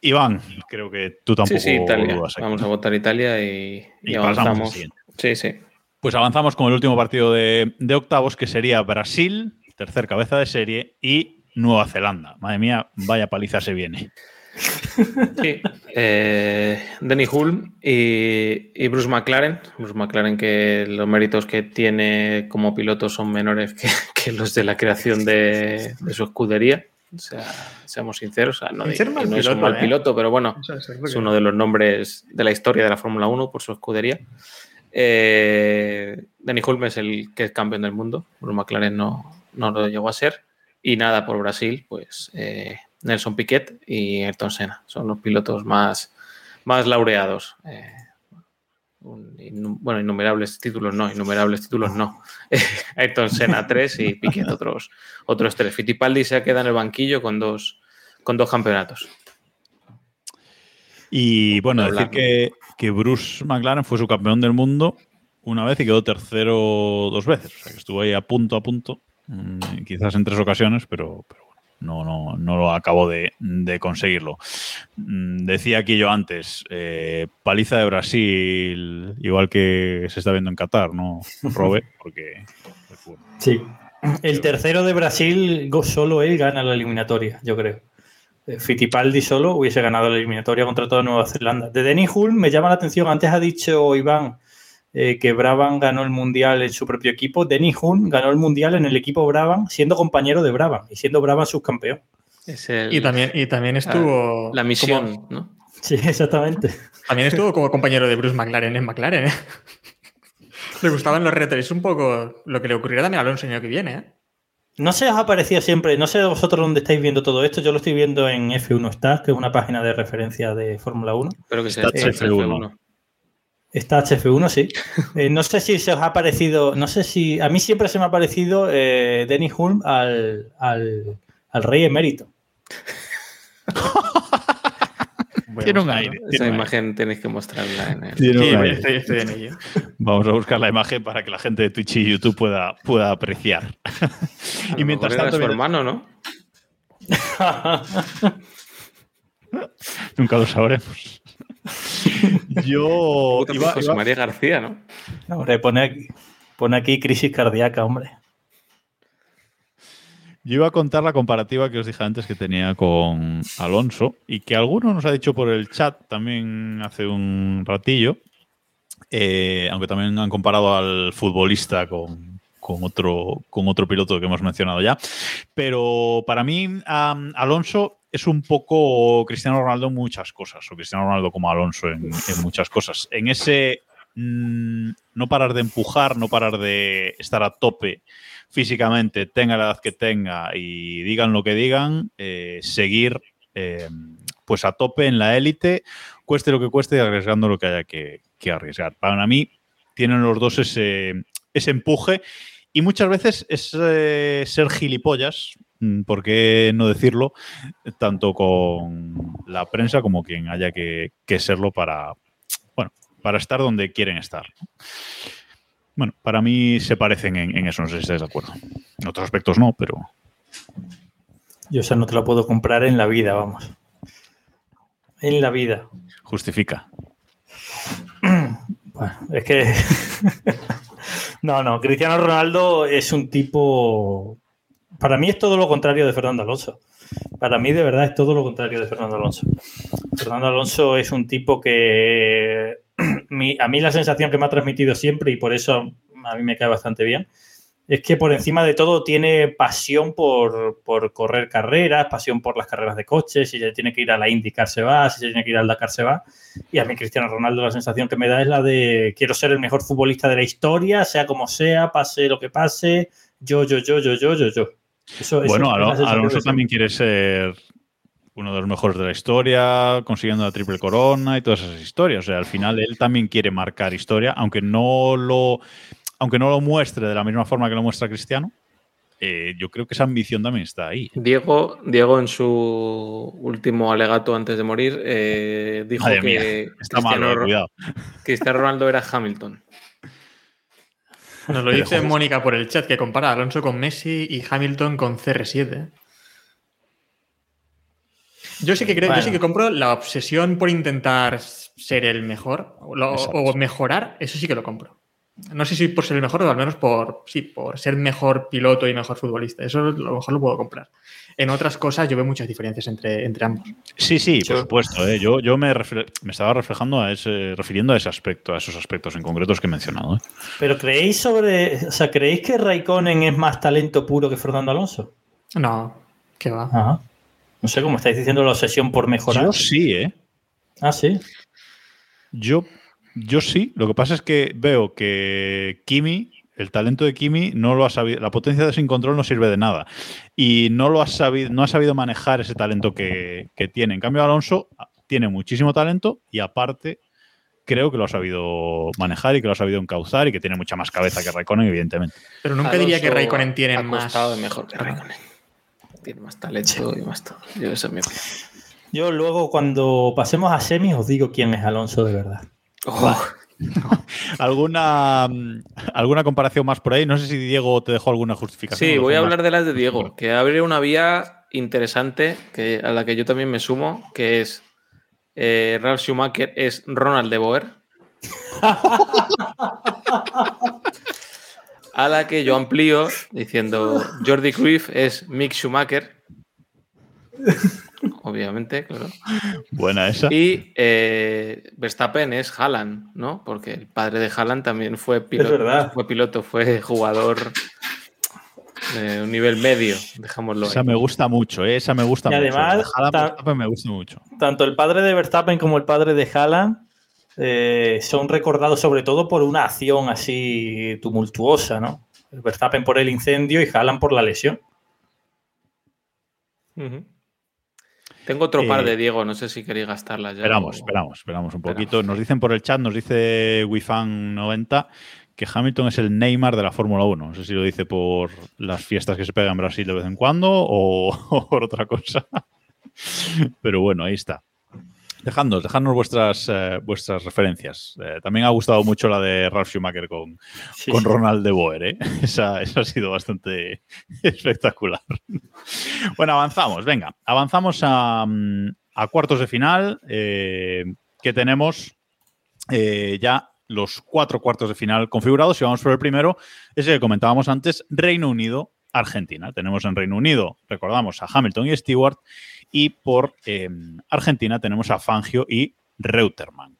Iván, creo que tú tampoco. Sí, sí, Italia. Vamos a votar Italia y, y, y avanzamos. Sí, sí. Pues avanzamos con el último partido de, de, octavos, que sería Brasil, tercer cabeza de serie, y Nueva Zelanda. Madre mía, vaya paliza se viene. Sí, eh, Denny Hulme y, y, Bruce McLaren. Bruce McLaren, que los méritos que tiene como piloto son menores que, que los de la creación de, de su escudería. O sea, seamos sinceros, o sea, no, de, no piloto, es un mal ¿eh? piloto, pero bueno, es, es uno de los nombres de la historia de la Fórmula 1 por su escudería. Eh, Danny Hulme es el que es campeón del mundo, Bruce McLaren no, no lo llegó a ser. Y nada, por Brasil, pues eh, Nelson Piquet y Ayrton Senna son los pilotos más, más laureados. Eh, un, bueno, innumerables títulos no, innumerables títulos no. Ayrton Senna 3 y Piquet otros, otros 3. Fittipaldi se queda en el banquillo con dos, con dos campeonatos. Y bueno, decir que, que, Bruce McLaren fue su campeón del mundo una vez y quedó tercero dos veces. O sea, que estuvo ahí a punto a punto, mmm, quizás en tres ocasiones, pero, pero no, no, no lo acabo de, de, conseguirlo. Decía aquí yo antes, eh, paliza de Brasil, igual que se está viendo en Qatar, ¿no, Robe? Porque. Sí. El tercero de Brasil, solo él gana la eliminatoria, yo creo. Fittipaldi solo hubiese ganado la eliminatoria contra toda Nueva Zelanda. De Denny Hull me llama la atención, antes ha dicho Iván eh, que Brabham ganó el mundial en su propio equipo. Denny Hull ganó el mundial en el equipo Brabham, siendo compañero de Brabham y siendo Brabham subcampeón. Es el, y, también, y también estuvo. La, la misión, como, ¿no? Sí, exactamente. También estuvo como compañero de Bruce McLaren en McLaren. ¿eh? le gustaban los retos. Es un poco lo que le ocurrirá también a Alonso el año que viene. ¿eh? No se os ha parecido siempre, no sé vosotros dónde estáis viendo todo esto, yo lo estoy viendo en F1 Stats, que es una página de referencia de Fórmula 1. Pero que sea F1. Está HF1, sí. Eh, no sé si se os ha parecido, no sé si, a mí siempre se me ha parecido eh, Denny Hulm al, al, al, rey emérito. Tiene un aire. Esa tiene imagen aire. tenéis que mostrarla en el... Sí, estoy, estoy en ello. Vamos a buscar la imagen para que la gente de Twitch y YouTube pueda, pueda apreciar. y mientras tanto. Era su hermano, ¿no? Nunca lo sabremos. Yo. Iba, José iba... María García, ¿no? Hombre, pone aquí, pone aquí crisis cardíaca, hombre. Yo iba a contar la comparativa que os dije antes que tenía con Alonso y que alguno nos ha dicho por el chat también hace un ratillo, eh, aunque también han comparado al futbolista con, con otro, con otro piloto que hemos mencionado ya. Pero para mí, um, Alonso es un poco Cristiano Ronaldo en muchas cosas, o Cristiano Ronaldo como Alonso en, en muchas cosas. En ese mm, no parar de empujar, no parar de estar a tope físicamente, tenga la edad que tenga y digan lo que digan, eh, seguir eh, pues a tope en la élite, cueste lo que cueste y arriesgando lo que haya que, que arriesgar. Para mí tienen los dos ese, ese empuje y muchas veces es eh, ser gilipollas, por qué no decirlo, tanto con la prensa como quien haya que, que serlo para, bueno, para estar donde quieren estar. Bueno, para mí se parecen en, en eso, no sé si estáis de acuerdo. En otros aspectos no, pero Yo esa no te la puedo comprar en la vida, vamos. En la vida. justifica. Bueno, es que. no, no. Cristiano Ronaldo es un tipo. Para mí es todo lo contrario de Fernando Alonso. Para mí, de verdad, es todo lo contrario de Fernando Alonso. Fernando Alonso es un tipo que. mi- a mí la sensación que me ha transmitido siempre, y por eso a mí me cae bastante bien, es que por encima de todo tiene pasión por, por correr carreras, pasión por las carreras de coches. Si se tiene que ir a la IndyCar se va, si se tiene que ir al Dakar se va. Y a mí Cristiano Ronaldo la sensación que me da es la de quiero ser el mejor futbolista de la historia, sea como sea, pase lo que pase, yo, yo, yo, yo, yo, yo, yo. Eso, eso Bueno, Alonso también quiere ser uno de los mejores de la historia, consiguiendo la triple corona y todas esas historias. O sea, al final él también quiere marcar historia, aunque no lo, aunque no lo muestre de la misma forma que lo muestra Cristiano. eh, yo creo que esa ambición también está ahí. Diego, Diego en su último alegato antes de morir eh, dijo Madre que mía, está mal, Cristiano, eh, cuidado. Cristiano Ronaldo era Hamilton. Nos lo dice Mónica por el chat, que compara a Alonso con Messi y Hamilton con CR7. Yo sí que creo, Bueno. yo sí que compro la obsesión por intentar ser el mejor lo- o mejorar, eso sí que lo compro. No sé si por ser el mejor o al menos por, sí, por ser mejor piloto y mejor futbolista. Eso a lo mejor lo puedo comprar. En otras cosas yo veo muchas diferencias entre, entre ambos. Sí, sí, por Yo- supuesto. eh. Yo, yo me, estaba reflejando a ese, refiriendo a ese aspecto, a esos aspectos en concretos que he mencionado. eh. Pero creéis sobre, o sea, creéis que Raikkonen es más talento puro que Fernando Alonso? No, que va. Ajá. No sé cómo estáis diciendo la obsesión por mejorar. Yo sí, ¿eh? Ah, sí. Yo, yo sí. Lo que pasa es que veo que Kimi, el talento de Kimi, no lo ha sabido. La potencia de sin control no sirve de nada. Y no lo ha sabido, no ha sabido manejar ese talento que, que tiene. En cambio, Alonso tiene muchísimo talento y aparte creo que lo ha sabido manejar y que lo ha sabido encauzar y que tiene mucha más cabeza que Raikkonen, evidentemente. Pero nunca diría que Raikkonen tiene ha más. costado mejor que Raikkonen. Tiene más talento y más todo. Yo esa es mi opinión. Yo luego, cuando pasemos a semis, os digo quién es Alonso de verdad. Oh, ¿Alguna, mm, ¿Alguna comparación más por ahí? No sé si Diego te dejó alguna justificación. Sí, voy a hablar de las de Diego, que abre una vía interesante que, a la que yo también me sumo, que es eh, Ralf Schumacher es Ronald de Boer. a la que yo amplío diciendo Jordi Cruyff es Mick Schumacher. Obviamente, claro. Buena esa. Y eh, Verstappen es Haaland, ¿no? Porque el padre de Haaland también fue piloto, verdad. fue piloto, fue jugador de un nivel medio, dejémoslo Esa ahí. me gusta mucho, ¿eh? esa me gusta Y mucho. además, Haaland me gusta mucho. Tanto el padre de Verstappen como el padre de Haaland eh, son recordados sobre todo por una acción así tumultuosa, ¿no? Verstappen por el incendio y Haaland por la lesión. Tengo otro par Eh, de Diego, no sé si queréis gastarlas ya. Esperamos, o- esperamos, esperamos un Esperamos. poquito. Nos dicen por el chat, nos dice Wifan90 que Hamilton es el Neymar de la Fórmula 1. No sé si lo dice por las fiestas que se pegan en Brasil de vez en cuando o, o por otra cosa. Pero bueno, ahí está. Dejadnos, dejadnos vuestras, eh, vuestras referencias. Eh, también ha gustado mucho la de Ralf Schumacher con, Sí, con sí. Ronald de Boer. ¿eh? Esa, esa ha sido bastante espectacular. Bueno, avanzamos, venga. Avanzamos a, mm, a cuartos de final, que tenemos ya los cuatro cuartos de final configurados y vamos por el primero, ese que comentábamos antes, Reino Unido, Argentina. Tenemos en Reino Unido, recordamos, a Hamilton y Stewart y por eh, Argentina tenemos a Fangio y Reutermann.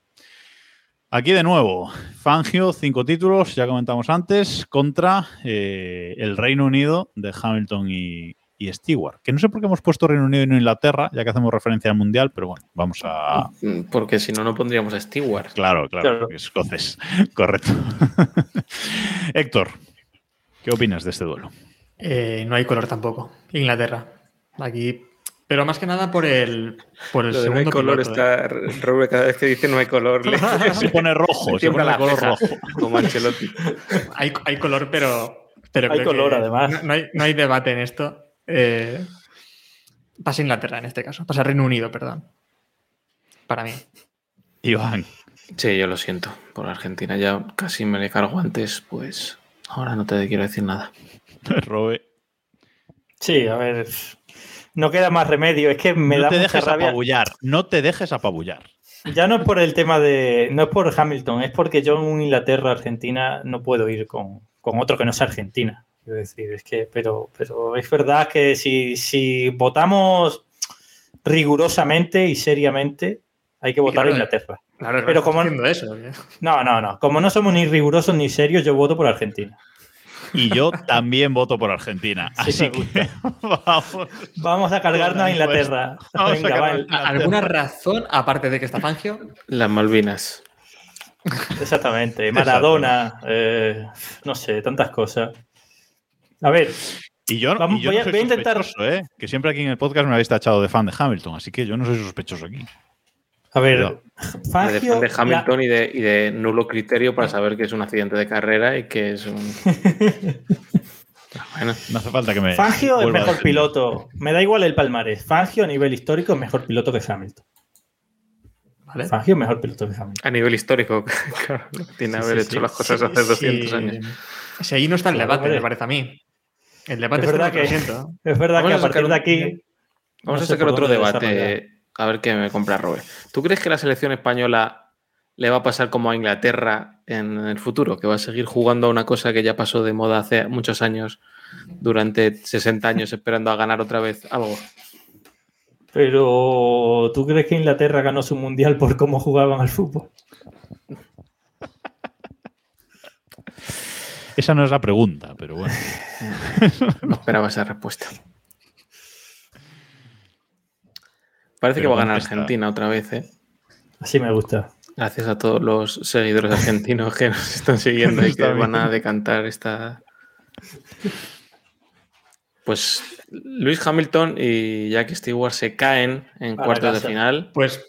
Aquí de nuevo, Fangio, cinco títulos, ya comentamos antes, contra eh, el Reino Unido de Hamilton y, y Stewart. Que no sé por qué hemos puesto Reino Unido y no Inglaterra, ya que hacemos referencia al Mundial, pero bueno, vamos a... Mm, Porque si no, no pondríamos a Stewart. Claro, claro, Claro. porque escoces. Correcto. Héctor, ¿qué opinas de este duelo? Eh, no hay color tampoco. Inglaterra. Aquí. Pero más que nada por el, por el Lo de no hay segundo color piloto, ¿eh? está. Robe cada vez que dice no hay color. le- Se pone rojo, se pone la color rojo. Como Ancelotti. Hay, hay color, pero. pero Hay creo color, que además. No, no hay, no hay debate en esto. Eh, pasa Inglaterra en este caso. Pasa Reino Unido, perdón. Para mí. Iván, Sí, yo lo siento. Por Argentina ya casi me le cargo antes, pues ahora no te quiero decir nada. Robe, Sí, a ver. No queda más remedio. Es que me no da te mucha dejes rabia. apabullar, no te dejes apabullar. Ya no es por el tema de. No es por Hamilton, es porque yo en Inglaterra-Argentina no puedo ir con, con otro que no sea Argentina. Quiero decir, es que. Pero, pero es verdad que si, si votamos rigurosamente y seriamente, hay que votar claro, a Inglaterra. Claro, Pero como- eso. No, no, no. Como no somos ni rigurosos ni serios, yo voto por Argentina. Y yo también voto por Argentina. Sí, Así que vamos. Vamos a cargarnos a Inglaterra. Vamos a Venga, cargar- va, ¿Alguna razón, aparte de que está Fangio? Las Malvinas. Exactamente. Maradona, eh, no sé, tantas cosas. A ver, Y yo, Vamos, y yo voy no a- soy voy a intentar- ¿eh? Que siempre aquí en el podcast me habéis tachado de fan de Hamilton, así que yo no soy sospechoso aquí. A ver, Cuidado. Fangio, Depende de la- Hamilton y, de, y de nulo criterio para saber que es un accidente de carrera y que es un. bueno, No hace falta que me. Fangio es mejor piloto. Me da igual el palmarés. Fangio a nivel histórico es mejor piloto que Hamilton. ¿Vale? Fangio es mejor piloto que Hamilton. a nivel histórico, claro, no tiene Sí, haber sí, hecho sí. las cosas Sí, hace 200 sí. años. Si ahí no está el debate, me parece a mí. El debate Es verdad que-. Es verdad Vamos que a a partir de aquí. Vamos no a sacar otro debate, desarrollar. A ver qué me compra Robert. ¿Tú crees que la selección española le va a pasar como a Inglaterra en el futuro? Que va a seguir jugando a una cosa que ya pasó de moda hace muchos años, durante 60 años, esperando a ganar otra vez algo. Pero, ¿tú crees que Inglaterra ganó su mundial por cómo jugaban al fútbol? Esa no es la pregunta, pero bueno. No esperaba esa respuesta. Parece Pero que va a ganar. Argentina otra vez, ¿eh? Así me gusta. Gracias a todos los seguidores argentinos que nos están siguiendo y que bien. van a decantar esta. Pues Luis Hamilton y Jack Stewart se caen en Para cuartos de final. Pues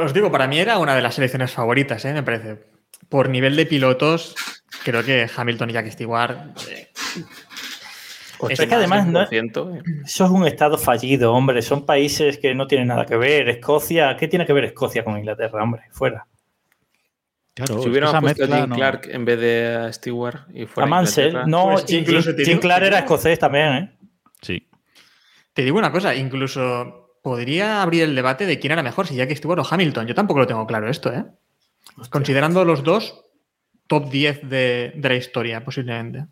os digo, para mí era una de las selecciones favoritas, ¿eh? me parece. Por nivel de pilotos, creo que Hamilton y Jack Stewart. eh, Es que además no- 100%. Eso es un estado fallido, hombre. Son países que no tienen nada que ver. Escocia, ¿qué tiene que ver Escocia con Inglaterra, hombre? Fuera. Claro, Si esa puesto a mezcla Jim no- Clark en vez de a Stewart y A fuera Mansell, Inglaterra, no, Pues Jim, Clark era escocés también, ¿eh? Sí. Te digo una cosa, incluso podría abrir el debate de quién era mejor, si Jack Stewart o Hamilton. Yo tampoco lo tengo claro esto, ¿eh? Considerando los dos, top 10 de, de la historia, posiblemente.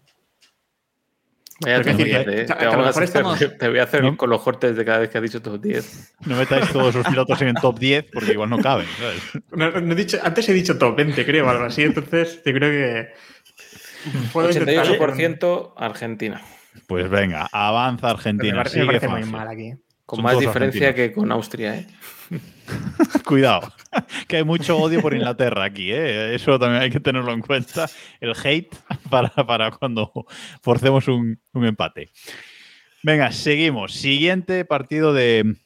Vaya decir que- ¿eh? que- Te, que a vamos estamos- te voy a hacer ¿No? con los cortes de cada vez que has dicho tus 10. No metáis todos los pilotos en el top 10 porque igual no caben. ¿sabes? No- no he dicho, antes he dicho top 20, creo, o algo así, entonces yo creo que. puedo intentarlo, pero 88% Argentina. Pues venga, avanza Me Argentina. parece, me sigue parece muy mal aquí. Con Son más diferencia argentinos. que con Austria, ¿eh? Cuidado, que hay mucho odio por Inglaterra aquí, ¿eh? eso también hay que tenerlo en cuenta. El hate para, para cuando forcemos un, un empate. Venga, seguimos. Siguiente partido de,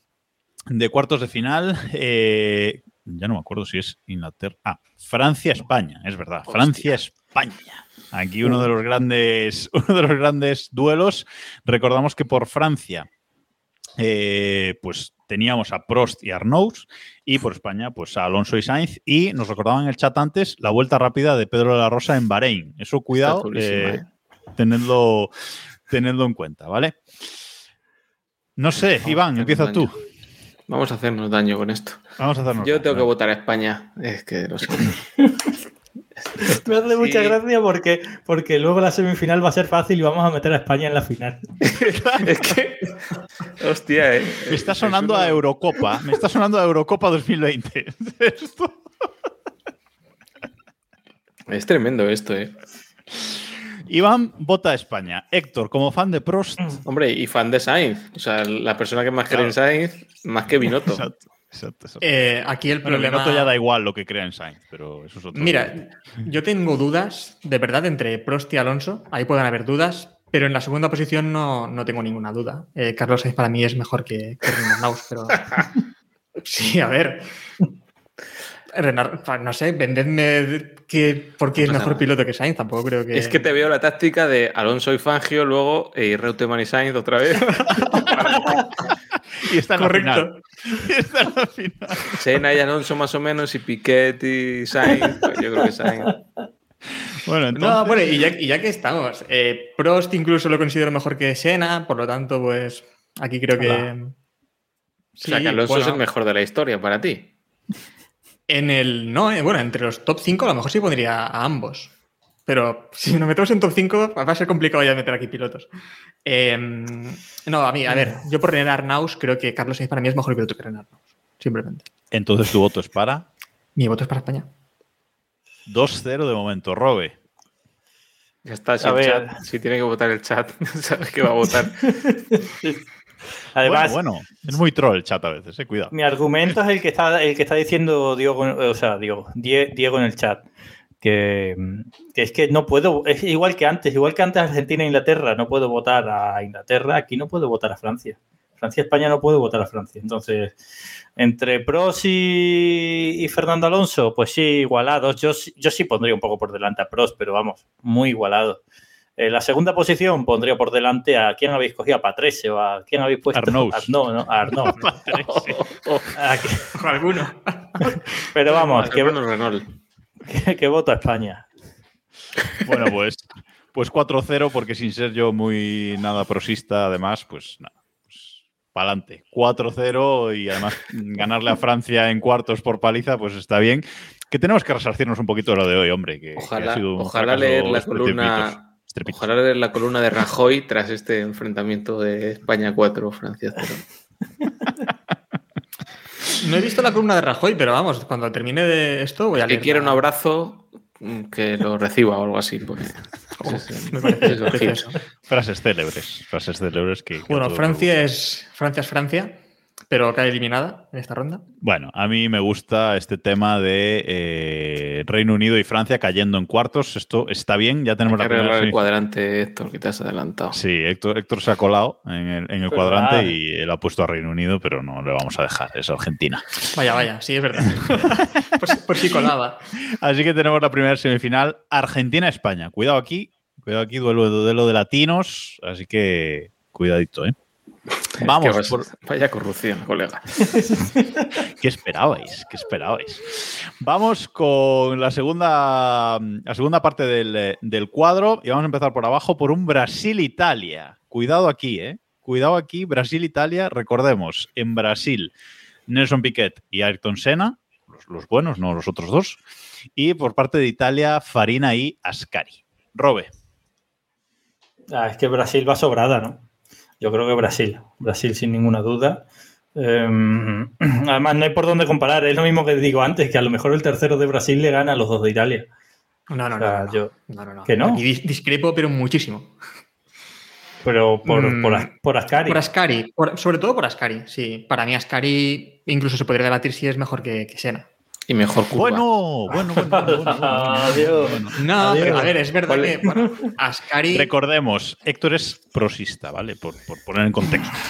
de cuartos de final. eh, ya no me acuerdo si es Inglaterra. Ah, Francia-España, es verdad. Francia-España. Aquí uno de los grandes, uno de los grandes duelos. Recordamos que por Francia eh, pues teníamos a Prost y Arnaud y por España pues a Alonso y Sainz y nos recordaban en el chat antes la vuelta rápida de Pedro de la Rosa en Bahrein. Eso cuidado, eh, ¿eh? tenedlo, tenedlo en cuenta, ¿vale? No sé, Iván, empieza tú. Vamos a hacernos daño con esto. Vamos a hacernos. Yo tengo que votar a España. Es que lo siento. Me hace mucha gracia porque, porque luego la semifinal va a ser fácil y vamos a meter a España en la final. es que. Hostia, eh. Me está sonando a Eurocopa. Me está sonando a Eurocopa 2020. Esto. Es tremendo esto, eh. Iván vota a España. Héctor, como fan de Prost. Hombre, y fan de Sainz. O sea, la persona que más cree en Sainz, más que Binotto. Exacto, exacto, exacto. Eh, aquí el Bueno, problema. Binotto ya da igual lo que crea en Sainz, pero eso es otro. Mira, yo tengo dudas, de verdad, entre Prost y Alonso. Ahí pueden haber dudas, pero en la segunda posición no, no tengo ninguna duda. Eh, Carlos Sainz para mí es mejor que, que Renard Naus, pero. Sí, a ver. Renard, no sé, vendedme que, por qué es mejor nada. piloto que Sainz, tampoco creo que. Es que te veo la táctica de Alonso y Fangio, luego eh, Reutemann y Sainz otra vez. Y está en la Correcto. final. Y está en la final. Senna y Alonso más o menos, y Piquet y Sainz. pues yo creo que Sainz. Bueno, entonces. No, bueno, y ya, y ya que estamos, eh, Prost incluso lo considero mejor que Senna, por lo tanto, pues aquí creo que. Hola. o sea, que Alonso bueno, es el mejor de la historia para ti. En el. No, eh, bueno, entre los top 5 a lo mejor sí pondría a ambos. Pero si nos metemos en top 5, va a ser complicado ya meter aquí pilotos. Eh, no, a mí, a ver, yo por Renard Arnaus creo que Carlos Sainz para mí es mejor piloto que Renard Arnaus. Simplemente. Entonces tu voto es para Mi voto es para España. 2-0 de momento. Robe. Ya está, si, ver. chat- si tiene que votar el chat, sabes que va a votar. Además, bueno, bueno, es muy troll el chat a veces, eh. Cuidado. mi argumento es el que está, el que está diciendo Diego, o sea, Diego, Die- Diego en el chat. Que, que es que no puedo, es igual que antes, igual que antes Argentina e Inglaterra, no puedo votar a Inglaterra, aquí no puedo votar a Francia. Francia España no puedo votar a Francia. Entonces, entre Prost y, y Fernando Alonso, pues sí, igualados. Yo, sí- yo sí pondría un poco por delante a Prost, pero vamos, muy igualado. En la segunda posición pondría por delante a quién habéis cogido, a Patrese o a quién habéis puesto. Arnaus. Arnaud, ¿no? A Arnaud. A que- Alguno. Pero vamos, que, Bueno, Renault. Que, que voto a España. Bueno, pues, pues 4-0, porque sin ser yo muy nada prosista, además, pues nada. Pues, para adelante. 4-0 y además ganarle a Francia en cuartos por paliza, pues está bien. Que tenemos que resarcirnos un poquito de lo de hoy, hombre. Que, que Ojalá, ha sido un ojalá fracaso leer la columna. estrepitoso. Ojalá leer la columna de Rajoy tras este enfrentamiento de España 4, Francia 0. No he visto la columna de Rajoy, pero vamos, cuando termine de esto voy a Que leer. quiere un abrazo, mm, que lo reciba o algo así. Pues. Me parece Es. Frases célebres. Frases célebres que. que Bueno, Francia es, Francia es Francia, pero cae eliminada en esta ronda. Bueno, a mí me gusta este tema de eh, Reino Unido y Francia cayendo en cuartos. Esto está bien, ya tenemos Hay la que arreglar primera el semi- cuadrante, Héctor, que te has adelantado. Sí, Héctor, Héctor se ha colado en el, en el Pues cuadrante y él ha puesto a Reino Unido, pero no le vamos a dejar, es Argentina. Vaya, vaya, sí, es verdad. por, si- por si colaba. Así que tenemos la primera semifinal, Argentina-España. Cuidado aquí, cuidado aquí, duelo, duelo de latinos, así que cuidadito, ¿eh? Vamos, Que vas- por- Vaya corrupción, colega. ¿Qué esperabais? ¿Qué esperabais? Vamos con la segunda, la segunda parte del, del cuadro y vamos a empezar por abajo por un Brasil-Italia. Cuidado aquí, ¿eh? Cuidado aquí, Brasil-Italia. Recordemos, en Brasil, Nelson Piquet y Ayrton Senna, los, los buenos, no los otros dos. Y por parte de Italia, Farina y Ascari. Robe. Ah, es que Brasil va sobrada, ¿no? Yo creo que Brasil. Brasil sin ninguna duda. Eh, además, no hay por dónde comparar. Es lo mismo que digo antes, que a lo mejor el tercero de Brasil le gana a los dos de Italia. No, no, O no. sea, no, yo- no, no, no. ¿Que no? Aquí discrepo, pero muchísimo. Pero por, Mm. por, por Ascari. Por Ascari, por- sobre todo por Ascari, sí. Para mí Ascari incluso se podría debatir si es mejor que, que Senna. Y mejor curva. Bueno, bueno, bueno, bueno, bueno, bueno, Adiós. No, Adiós. pero a ver, es verdad ¿Cuál que bueno, Ascari... Recordemos, Héctor es prosista, ¿vale? Por, por poner en contexto.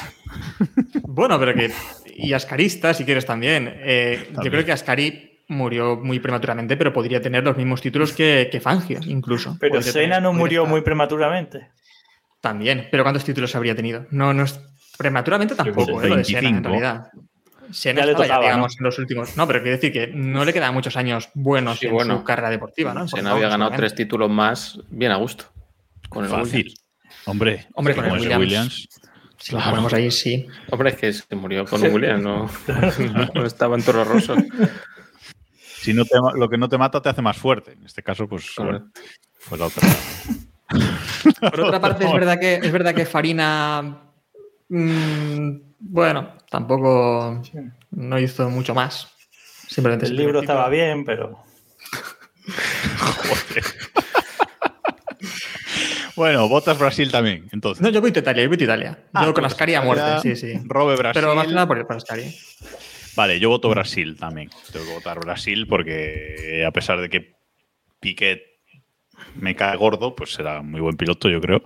Bueno, pero que... Y Ascarista, si quieres también. Eh, También. Yo creo que Ascari murió muy prematuramente, pero podría tener los mismos títulos que, que Fangio, incluso. Pero Podría tener- no murió estar- muy prematuramente. También, pero ¿cuántos títulos habría tenido? No, no es... Prematuramente tampoco, ¿eh? Lo de Senna, en 25. realidad. Senna Ya le tocaba, digamos, en los últimos... No, pero quiero decir que no le quedan muchos años buenos Sí, en bueno. su carrera deportiva, ¿no? En Senna había ganado tres títulos más, bien a gusto. Con el Fácil. Williams. Hombre, Hombre, con el Williams. Si lo ponemos ahí, sí. Hombre, es que se murió con un Williams, no, no estaba en Toro Rosso. Si no te, lo que no te mata te hace más fuerte. En este caso, pues, bueno, pues la otra. Por otra parte, es verdad que, es verdad que Farina. mmm, bueno, tampoco no hizo mucho más. Simplemente El libro estaba bien, pero. Bueno, votas Brasil también, entonces. No, yo voy a Italia, yo voy a Italia. Ah, yo con pues Ascari a muerte, sí, sí. Robe Brasil. Pero más que nada por, por Ascari. Vale, yo voto Brasil también. Tengo que votar Brasil porque a pesar de que Piquet me cae gordo, pues será muy buen piloto, yo creo.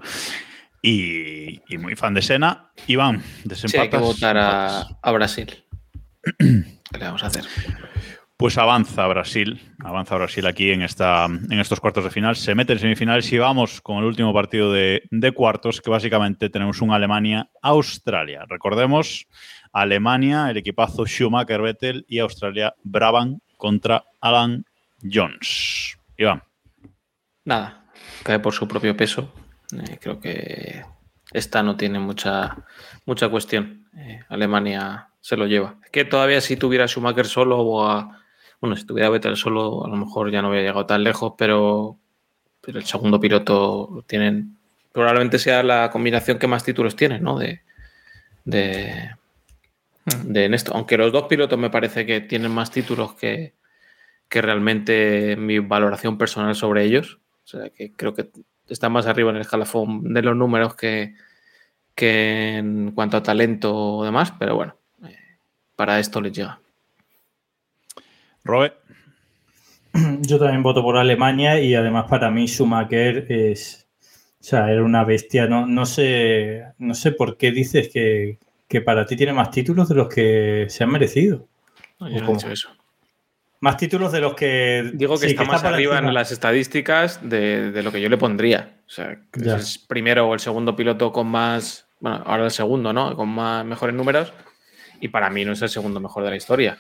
Y, y muy fan de Sena. Iván, Sí, hay que desempatas. votar a Brasil. ¿Qué le vamos a hacer? Pues avanza Brasil, avanza Brasil aquí en, esta, en estos cuartos de final. Se mete en semifinales y vamos con el último partido de, de cuartos, que básicamente tenemos un Alemania-Australia. Recordemos, Alemania, el equipazo Schumacher-Vettel y Australia, Brabham contra Alan Jones. Iván. Nada, cae por su propio peso. Eh, creo que esta no tiene mucha, mucha cuestión. Eh, Alemania se lo lleva. Que todavía si tuviera Schumacher solo o a. Bueno, si tuviera Vettel solo, a lo mejor ya no hubiera llegado tan lejos, pero, pero el segundo piloto lo tienen. Probablemente sea la combinación que más títulos tiene, ¿no? De, de, de en esto. Aunque los dos pilotos me parece que tienen más títulos que, que realmente mi valoración personal sobre ellos. O sea, que creo que están más arriba en el escalafón de los números que, que en cuanto a talento o demás, pero bueno, eh, para esto les llega. Robe. Yo también voto por Alemania y además para mí Schumacher es. O sea, era una bestia. No, no, sé, no sé por qué dices que, que para ti tiene más títulos de los que se han merecido. No, yo no he ¿Cómo? dicho eso. Más títulos de los que. Digo que sí, está más arriba encima. en las estadísticas de, de lo que yo le pondría. O sea, es primero o el segundo piloto con más. Bueno, ahora el segundo, ¿no? Con más mejores números. Y para mí no es el segundo mejor de la historia.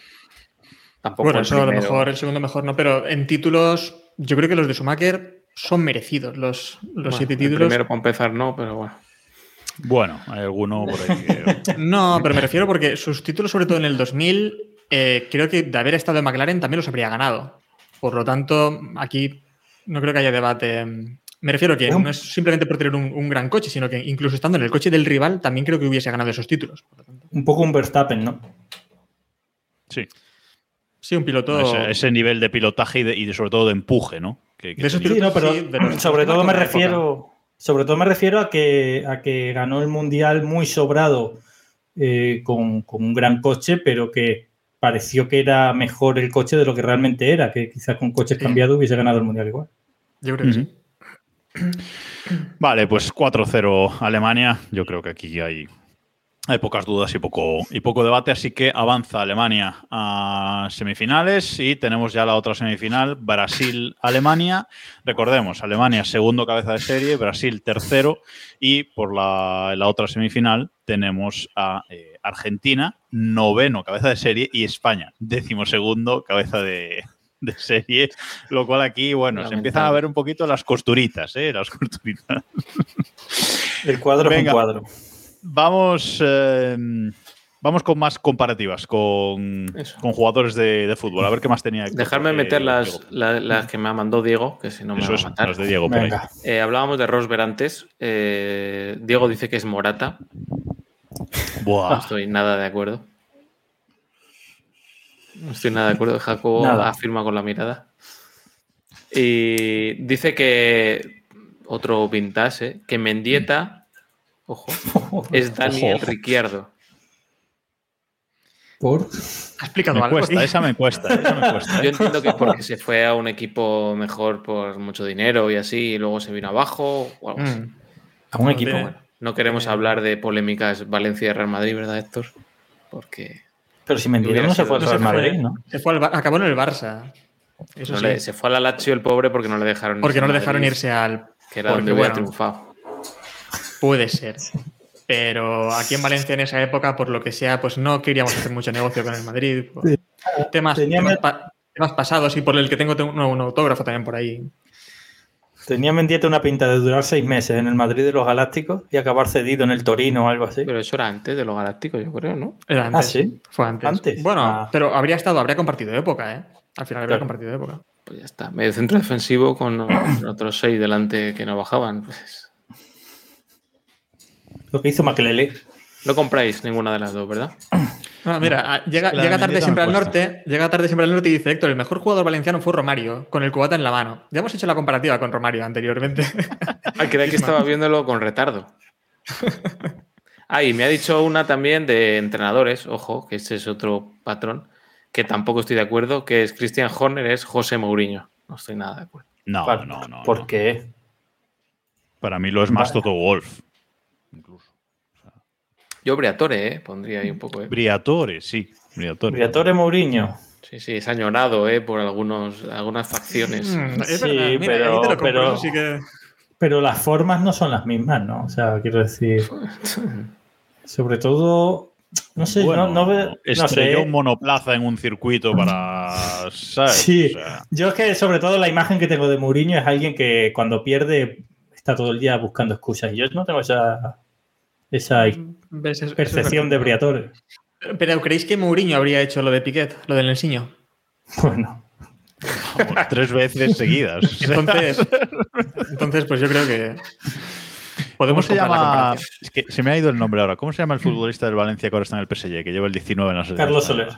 Tampoco Bueno, el eso a lo mejor, el segundo mejor no, pero en títulos, yo creo que los de Schumacher son merecidos. Los, los Bueno, siete el títulos. primero para empezar no, pero bueno. Bueno, hay alguno por ahí que... No, pero me refiero porque sus títulos, sobre todo en el 2000, eh, creo que de haber estado en McLaren también los habría ganado. Por lo tanto, aquí no creo que haya debate. Me refiero que no es simplemente por tener un, un gran coche, sino que incluso estando en el coche del rival, también creo que hubiese ganado esos títulos. Por lo tanto, Un poco un Verstappen, ¿no? Sí, sí, un piloto. ese, ese nivel de pilotaje y, de, y de- sobre todo de empuje, ¿no? Que- que De esos tenía. Sí, no, pero Sí, de los- sobre todo me refiero. Sobre todo me refiero a que, a que ganó el mundial muy sobrado eh, con, con un gran coche, pero que pareció que era mejor el coche de lo que realmente era, que quizás con coches cambiados hubiese ganado el mundial igual. Yo creo que sí. Vale, pues 4-0 Alemania. Yo creo que aquí hay, hay pocas dudas y poco, y poco debate, así que avanza Alemania a semifinales y tenemos ya la otra semifinal, Brasil-Alemania. Recordemos, Alemania segundo cabeza de serie, Brasil tercero y por la, la otra semifinal tenemos a eh, Argentina, noveno cabeza de serie y España, décimo segundo cabeza de, de serie, lo cual aquí, bueno, se empiezan a ver un poquito las costuritas, ¿eh? Las costuritas. El cuadro Venga. es un cuadro. Vamos, eh, vamos con más comparativas con, con jugadores de, de fútbol. A ver qué más tenía. Héctor, Dejarme porque- meter las, Diego. la- las que me mandó Diego, que si no me Eso va es, a matar. las de Diego por ahí. Venga. Eh, hablábamos de Rosberg antes. Eh, Diego dice que es Morata. No estoy nada de acuerdo. No estoy nada de acuerdo. Jacobo Nada. afirma con la mirada. Y dice que otro vintage, ¿eh? que Mendieta, ojo, es Daniel Ojo. Ricciardo. Por. Ha explicado Me algo. cuesta, esa me cuesta, esa me cuesta. Yo entiendo que porque se fue a un equipo mejor por mucho dinero y así, y luego se vino abajo o algo así. Mm. A un equipo. Bueno, no queremos hablar de polémicas Valencia y Real Madrid, ¿verdad, Héctor? Porque Pero si Hubiera no se fue al Real Madrid. ¿no? Se fue al acabó en el Barça. Eso no sí. le- se fue a la Lazio el pobre porque no le dejaron porque no irse le a dejaron Madrid, irse al. Que era porque, donde hubiera bueno, triunfado. Puede ser. Pero aquí en Valencia en esa época, por lo que sea, pues no queríamos hacer mucho negocio con el Madrid. por Sí. Temas, temas, me- pa- temas pasados y por el que tengo un, un autógrafo también por ahí. Tenía Mendieta una pinta de durar seis meses en el Madrid de los Galácticos y acabar cedido en el Torino o algo así. Pero eso era antes de los Galácticos, yo creo, ¿no? Era antes. Ah, ¿sí? Fue antes. Antes. Bueno, Ah. pero habría estado, habría compartido época, ¿eh? Al final había Claro. compartido época. Pues ya está. Medio centro defensivo con otros seis delante que no bajaban. Pues Lo que hizo Makelele. No compráis ninguna de las dos, ¿verdad? Ah, mira, ah, llega, tarde siempre al norte, llega tarde siempre al norte y dice Héctor, el mejor jugador valenciano fue Romario, con el cubata en la mano. Ya hemos hecho la comparativa con Romario anteriormente. Ah, creía que estaba viéndolo con retardo. Ah, y me ha dicho una también de entrenadores, ojo, que ese es otro patrón, que tampoco estoy de acuerdo, que es Christian Horner, es José Mourinho. No estoy nada de acuerdo. No, Vale, no, no. ¿Por no. qué? Para mí lo es más Vale. Toto Wolf. Yo Briatore, ¿eh? Pondría ahí un poco, ¿eh? Briatore, sí. Briatore. Briatore Mourinho. Sí, sí, es añorado, ¿eh? Por algunos, algunas facciones. Mm, es Sí, verdad, mira, pero- compro, pero- sí que... Pero las formas no son las mismas, ¿no? O sea, quiero decir. Sobre todo. No sé, Bueno, no, no ve- no estrelló sé. un monoplaza en un circuito para. ¿sabes? Sí. O sea, Yo es que sobre todo la imagen que tengo de Mourinho es alguien que cuando pierde está todo el día buscando excusas. Y yo no tengo esa, esa ¿Ves? Eso- eso es percepción de. Briatore. Pero ¿creéis que Mourinho habría hecho lo de Piquet, lo del Nelsinho? Bueno, vamos, tres veces seguidas. Entonces, entonces, pues yo creo que ¿Cómo podemos se llama? comparación. Es que se me ha ido el nombre ahora. ¿Cómo se llama el futbolista del Valencia que ahora está en el PSG, que lleva el 19 en la selección? Carlos Soler.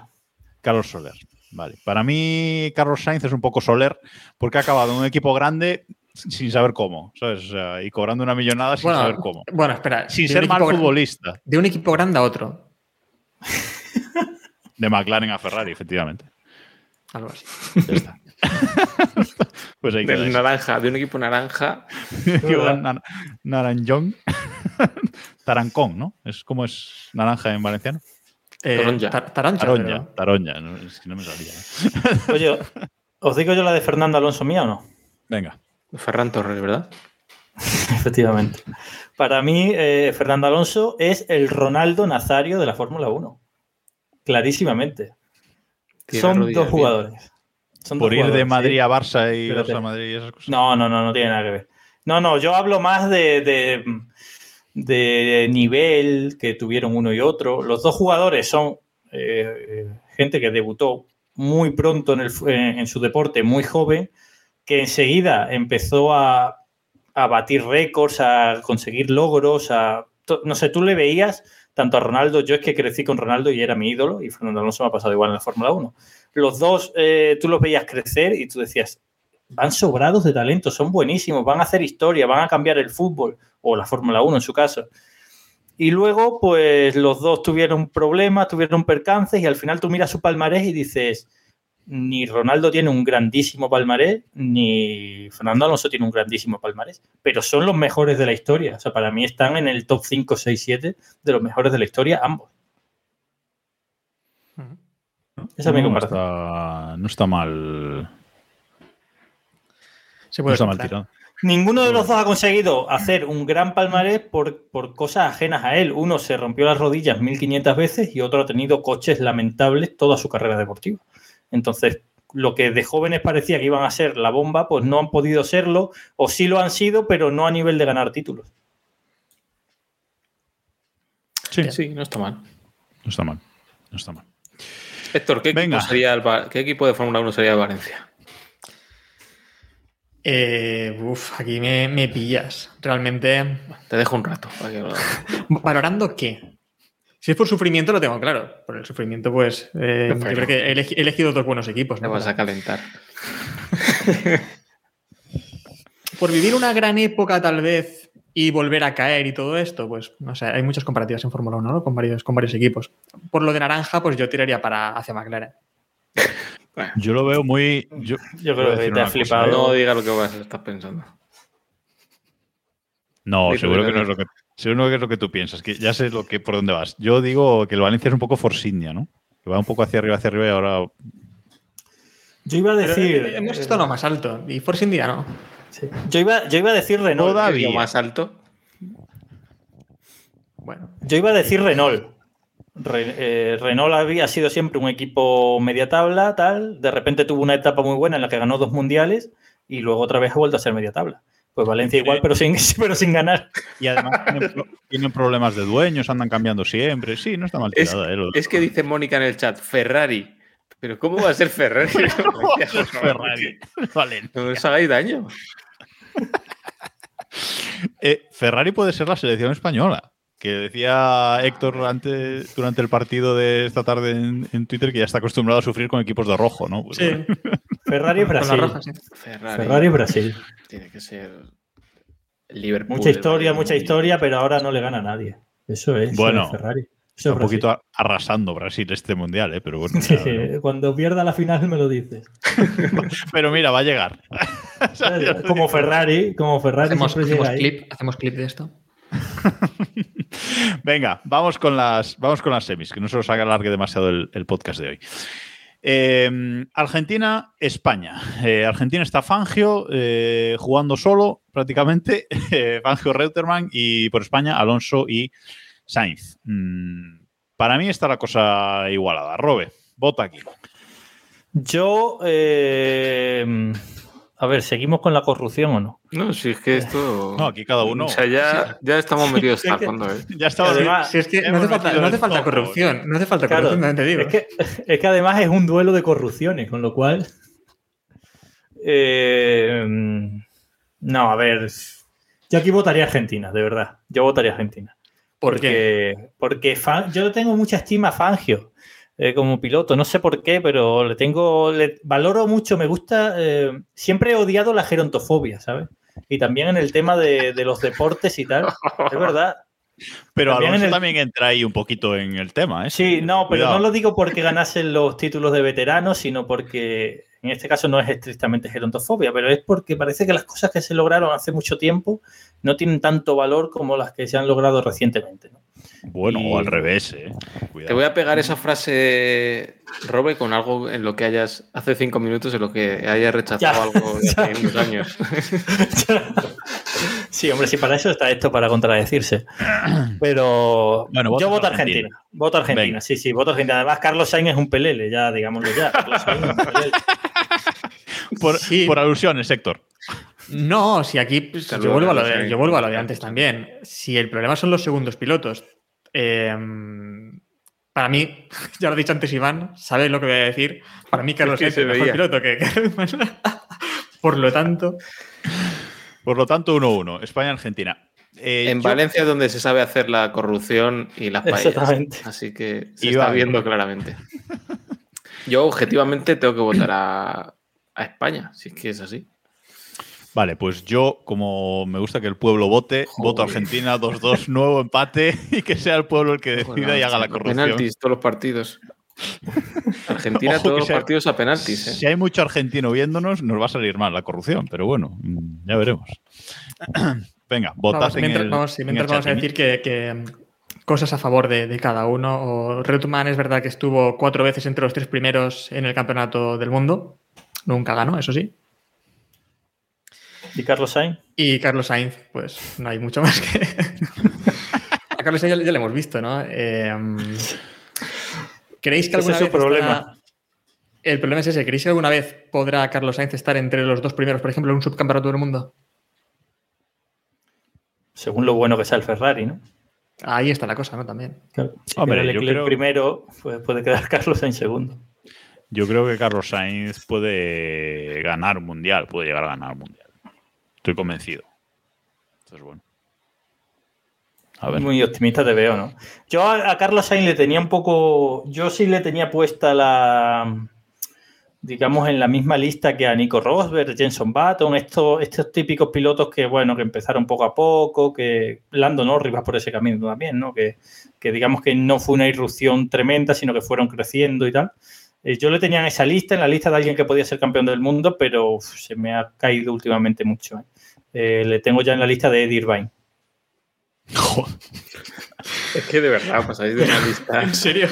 Carlos Soler. Vale. Para mí, Carlos Sainz es un poco Soler porque ha acabado en un equipo grande sin saber cómo, ¿sabes? O sea, y cobrando una millonada sin saber cómo. bueno, espera. Sin ser mal futbolista. De un equipo grande a otro. De McLaren a Ferrari, efectivamente. Algo así. Ya está. pues ahí Del naranja, de un equipo naranja. Nar- Naranjón. Tarancón, ¿no? Es como es naranja en valenciano. Eh, Taronja. tar- taronja, Taronja, pero- taronja. No, es que no me salía. ¿eh? Oye, ¿os digo yo la de Fernando Alonso mía o no? Venga. Ferran Torres, ¿verdad? Efectivamente. Para mí, eh, Fernando Alonso es el Ronaldo Nazario de la Fórmula 1. Clarísimamente. Tiene Son rodillas dos bien. jugadores. Son Por dos ir de Madrid sí. a Barça y Espérate. Barça a Madrid y esas cosas. No, no, no, no tiene nada que ver. No, no, yo hablo más de, de, de nivel que tuvieron uno y otro. Los dos jugadores son eh, eh, gente que debutó muy pronto en, el en su deporte, muy joven, que enseguida empezó a, a batir récords, a conseguir logros, a... No sé, tú le veías tanto a Ronaldo, yo es que crecí con Ronaldo y era mi ídolo, y Fernando Alonso me ha pasado igual en la Fórmula 1. Los dos, eh, tú los veías crecer y tú decías, van sobrados de talento, son buenísimos, van a hacer historia, van a cambiar el fútbol, o la Fórmula 1 en su caso. Y luego, pues los dos tuvieron problemas, tuvieron percances, y al final tú miras su palmarés y dices, ni Ronaldo tiene un grandísimo palmarés, ni Fernando Alonso tiene un grandísimo palmarés, pero son los mejores de la historia. O sea, para mí están en el top 5, 6, 7 de los mejores de la historia, ambos. Esa es mi no, comparación. está, no está mal. Se No puede está mal tirado. Ninguno de los dos ha conseguido hacer un gran palmarés por, por cosas ajenas a él. Uno se rompió las rodillas 1500 veces y otro ha tenido coches lamentables toda su carrera deportiva. Entonces, lo que de jóvenes parecía que iban a ser la bomba, pues no han podido serlo, o sí lo han sido, pero no a nivel de ganar títulos. Sí, Sí, no está mal. no está mal. No está mal. Héctor, ¿qué Venga. equipo, sería el Va- ¿qué equipo de Fórmula 1 sería el Valencia? Eh, uf, aquí me, me pillas. Realmente. Te dejo un rato. para que ¿Valorando qué? Si es por sufrimiento, lo tengo claro. Por el sufrimiento, pues. eh, yo creo que he elegi- he elegido dos buenos equipos. Te ¿no? vas a calentar. Por vivir una gran época, tal vez, y volver a caer y todo esto, pues no sé, hay muchas comparativas en Fórmula 1, ¿no? Con varios, con varios equipos. Por lo de naranja, pues yo tiraría para hacia McLaren. Yo lo veo muy. Yo, creo que te ha una cosa, flipado. No diga lo que vas a estar pensando. No, seguro que no es lo que. Seguro que es lo que tú piensas, que ya sé lo que, por dónde vas. Yo digo que el Valencia es un poco Force India, ¿no? Que va un poco hacia arriba, hacia arriba y ahora. Yo iba a decir. hemos estado lo más alto. Y Force India no. sí. yo, iba, yo iba a decir Renault. Todavía. Lo más alto. Bueno. Yo iba a decir Renault. Re- eh, Renault había sido siempre un equipo media tabla, tal. De repente tuvo una etapa muy buena en la que ganó dos mundiales y luego otra vez ha vuelto a ser media tabla. Pues Valencia igual, pero sin, pero sin ganar. Y además tienen, pro- tienen problemas de dueños, andan cambiando siempre. Sí, no está mal Es, tirada, ¿eh? Lo- es que dice Mónica en el chat, Ferrari, Pero ¿cómo va a ser Ferrari? Ferrari. Vale. No os hagáis daño. Eh, Ferrari puede ser la selección española. Que decía Héctor antes, durante el partido de esta tarde en, en Twitter que ya está acostumbrado a sufrir con equipos de rojo, ¿no? Pues, Sí, Ferrari con la Brasil. roja, sí. Ferrari, Ferrari Brasil. tiene que ser Liverpool. Mucha historia, mucha historia, pero ahora no le gana a nadie. Eso es. eso Bueno, es Ferrari. Eso un Brasil. poquito arrasando Brasil este mundial, ¿eh? Pero bueno. veremos. Cuando pierda la final me lo dices. Pero mira, va a llegar. Como Ferrari, como Ferrari Hacemos, hacemos llega ahí. clip, hacemos clip de esto. Venga, vamos con las, vamos con las semis, que no se nos haga alargue demasiado el, podcast de hoy. Eh, Argentina, España. Eh, Argentina está Fangio eh, jugando solo prácticamente. eh, Fangio Reutemann y por España Alonso y Sainz. Mm, para mí está la cosa igualada. Robe, vota aquí. Yo, a ver, ¿seguimos con la corrupción o no? No, si es que esto. No, aquí cada uno. O sea, ya, ya estamos metidos Es a que- fondo, ¿eh? Ya estaba. Además, Si es que no hace falta, metido no hace el falta foco. corrupción, no hace falta Claro, corrupción, te digo. Es que, es que además es un duelo de corrupciones, con lo cual. eh, no, a ver. Yo aquí votaría Argentina, de verdad. Yo votaría Argentina. ¿Por qué? Porque, porque Fan- yo tengo mucha estima a Fangio eh, como piloto. No sé por qué, pero le tengo. Le valoro mucho, me gusta. eh, siempre he odiado la gerontofobia, ¿sabes? Y también en el tema de, de los deportes y tal. Es verdad. Pero También Alonso en el- también entra ahí un poquito en el tema, ¿eh? Sí, no, pero Cuidado. no lo digo porque ganasen los títulos de veteranos, sino porque en este caso no es estrictamente gerontofobia, pero es porque parece que las cosas que se lograron hace mucho tiempo no tienen tanto valor como las que se han logrado recientemente. ¿no? Bueno, Y- o al revés, ¿eh? Cuidado. Te voy a pegar esa frase, Robe, con algo en lo que hayas, hace cinco minutos, en lo que hayas rechazado Ya, algo de hace unos años. Sí, hombre, sí, para eso está esto, para contradecirse. Pero Bueno, yo voto Argentina. Argentina. Voto Argentina, Venga. sí, sí, voto Argentina. Además, Carlos Sainz es un pelele, ya, digámoslo ya. Carlos Sainz es un pelele. Por, Sí. por alusiones, Héctor. No, si aquí pues, Saludos, yo, vuelvo a lo Carlos de, Sainz. yo vuelvo a lo de antes también. Si el problema son los segundos pilotos, eh, para mí, ya lo he dicho antes Iván, sabes lo que voy a decir. Para mí Carlos Es que es se mejor piloto que que- Por lo tanto, Por lo tanto, 1-1. España-Argentina. Eh, En yo- Valencia es donde se sabe hacer la corrupción y las paellas. Exactamente. Así que se Iván. está viendo claramente. Yo objetivamente tengo que votar a, a España, si es que es así. Vale, pues yo, como me gusta que el pueblo vote, voto Joder. Argentina 2-2, nuevo empate y que sea el pueblo el que decida y haga la corrupción. Penaltis, todos los partidos. Argentina, Ojo todos que los sea- partidos a penaltis. ¿eh? Si hay mucho argentino viéndonos, nos va a salir mal la corrupción, pero bueno, ya veremos. Venga, votad vamos, en mientras, el, vamos, sí, en el mientras vamos a decir que, que, mm, cosas a favor de, de cada uno. O Reutemann es verdad que estuvo cuatro veces entre los tres primeros en el campeonato del mundo. Nunca ganó, eso sí. ¿Y Carlos Sainz? Y Carlos Sainz, pues no hay mucho más que. a Carlos Sainz ya, ya lo hemos visto, ¿no? Eh, ¿Creéis que alguna es vez problema. estará- El problema es ese. ¿Creéis que alguna vez podrá Carlos Sainz estar entre los dos primeros, por ejemplo, en un subcampeonato del mundo? Según lo bueno que sea el Ferrari, ¿no? Ahí está la cosa, ¿no? También. Claro. Si Hombre, Leclerc creo- primero, pues puede quedar Carlos en segundo. Yo creo que Carlos Sainz puede ganar un mundial, puede llegar a ganar un mundial. Estoy convencido. Entonces, bueno. Muy optimista te veo, ¿no? Yo a, Carlos Sainz le tenía un poco. Yo sí le tenía puesta la. Digamos, en la misma lista que a Nico Rosberg, Jenson Button, estos, estos típicos pilotos que, bueno, que empezaron poco a poco, que Lando Norris va por ese camino también, ¿no? Que, que digamos que no fue una irrupción tremenda, sino que fueron creciendo y tal. Eh, yo le tenía en esa lista, en la lista de alguien que podía ser campeón del mundo, pero se me ha caído últimamente mucho. ¿eh? Eh, le tengo ya en la lista de Eddie Irvine. Es que de verdad pasáis de una lista. ¿En serio?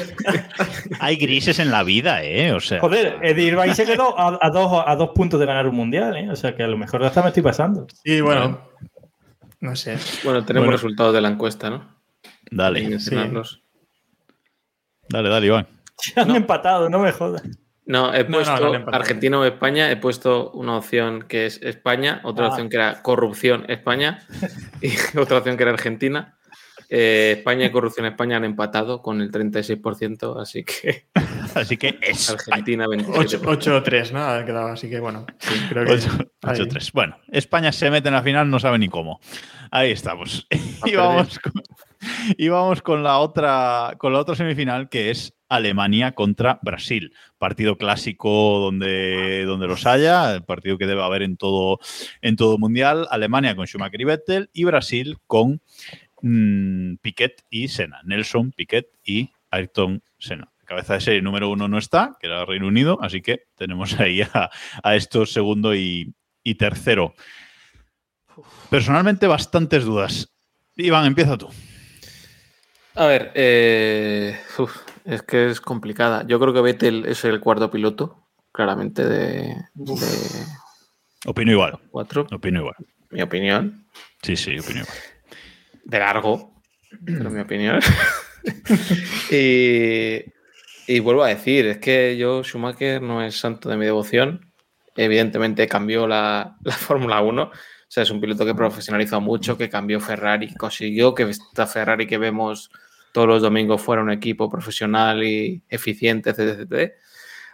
Hay grises en la vida, ¿eh? O sea, Joder, Eddie Irvine se quedó a, a dos, a dos puntos de ganar un mundial, ¿eh? O sea que a lo mejor hasta me estoy pasando. Y bueno, no sé. Bueno, tenemos Bueno. resultados de la encuesta, ¿no? Dale, mencionarlos. dale, dale, Iván. Han empatado, no me jodas. No, he No, no, puesto no. Argentina o España, he puesto una opción que es España, otra Ah. opción que era corrupción España y otra opción que era Argentina. Eh, España y corrupción España han empatado con el 36%, así que Así que es Argentina 27. 8-3, ¿no? Ha quedado, así que bueno. sí, creo que. ahí. 8-3. Bueno, España se mete en la final, no sabe ni cómo. Ahí estamos. Y vamos, con, y vamos con la otra con la otra semifinal que es Alemania contra Brasil. Partido clásico donde, donde los haya, el partido que debe haber en todo, en todo mundial. Alemania con Schumacher y Vettel y Brasil con mm, Piquet y Senna. Nelson, Piquet y Ayrton Senna. Cabeza de serie número uno no está, que era Reino Unido, así que tenemos ahí a, a estos segundo y, y tercero. Personalmente, bastantes dudas. Iván, empieza tú. A ver, eh, uf, es que es complicada. Yo creo que Vettel es el cuarto piloto, claramente, de, de Opino igual. cuatro. Opino igual. Mi opinión. Sí, sí, opino igual. de largo, pero mi opinión. y, y vuelvo a decir, es que yo, Schumacher, no es santo de mi devoción. Evidentemente cambió la, la Fórmula 1. O sea, es un piloto que profesionalizó mucho, que cambió Ferrari, consiguió que esta Ferrari que vemos todos los domingos fuera un equipo profesional y eficiente, etc. etcétera.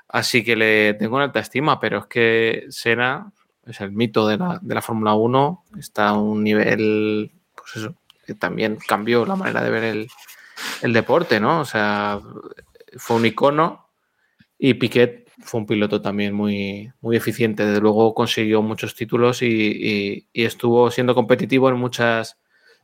Así que le tengo una alta estima, pero es que Senna es el mito de la, de la Fórmula 1, está a un nivel, pues eso, que también cambió la manera de ver el, el deporte, ¿no? O sea, fue un icono y Piquet fue un piloto también muy, muy eficiente. Desde luego consiguió muchos títulos y, y- y estuvo siendo competitivo en muchas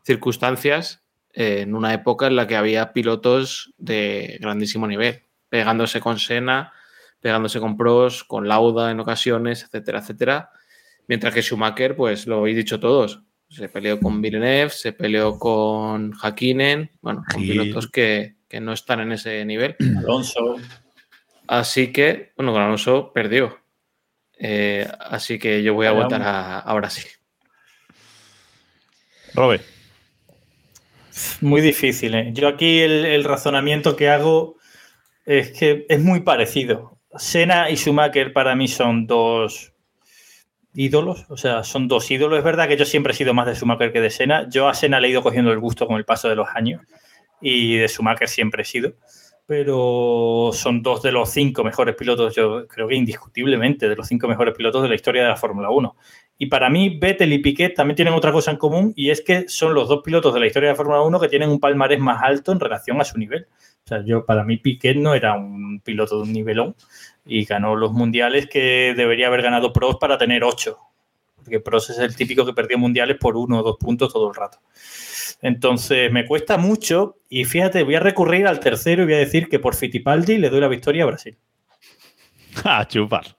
circunstancias en una época en la que había pilotos de grandísimo nivel, pegándose con Senna, pegándose con Pros, con Lauda en ocasiones, etcétera, etcétera. Mientras que Schumacher, pues lo habéis dicho todos, se peleó con Villeneuve, se peleó con Hakkinen, bueno, con pilotos que, que no están en ese nivel. Alonso. Así que, bueno, con Alonso perdió. Eh, así que yo voy a votar a, a Brasil. Robe. Muy difícil. ¿eh? Yo aquí el, razonamiento que hago es que es muy parecido. Senna y Schumacher para mí son dos ídolos, o sea, son dos ídolos. Es verdad que yo siempre he sido más de Schumacher que de Senna. Yo a Senna le he ido cogiendo el gusto con el paso de los años y de Schumacher siempre he sido. Pero son dos de los cinco mejores pilotos, yo creo que indiscutiblemente, de los cinco mejores pilotos de la historia de la Fórmula 1. Y para mí, Vettel y Piquet también tienen otra cosa en común y es que son los dos pilotos de la historia de la Fórmula 1 que tienen un palmarés más alto en relación a su nivel. O sea, yo, para mí, Piquet no era un piloto de un nivelón y ganó los mundiales que debería haber ganado Prost para tener ocho. Porque Prost es el típico que perdió mundiales por uno o dos puntos todo el rato. Entonces, me cuesta mucho y fíjate, voy a recurrir al tercero y voy a decir que por Fittipaldi le doy la victoria a Brasil. A chupar.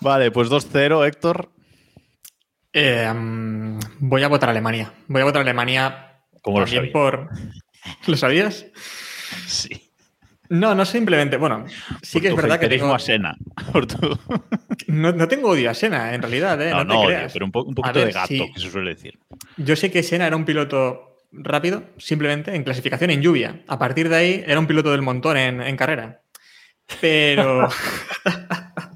vale, pues 2-0, Héctor. Eh, mm, voy a votar a Alemania. Voy a votar a Alemania ¿Cómo lo también sabía? por. ¿Lo sabías? Sí. No, no simplemente. Bueno, sí que es verdad que tengo- a. Por tu- no, no tengo odio a Senna, en realidad, ¿eh? No, No, no, te odio, creas. pero un, po- un poquito ver, de gato, sí. que se suele decir. Yo sé que Senna era un piloto rápido, simplemente en clasificación en lluvia. A partir de ahí era un piloto del montón en, en carrera. Pero.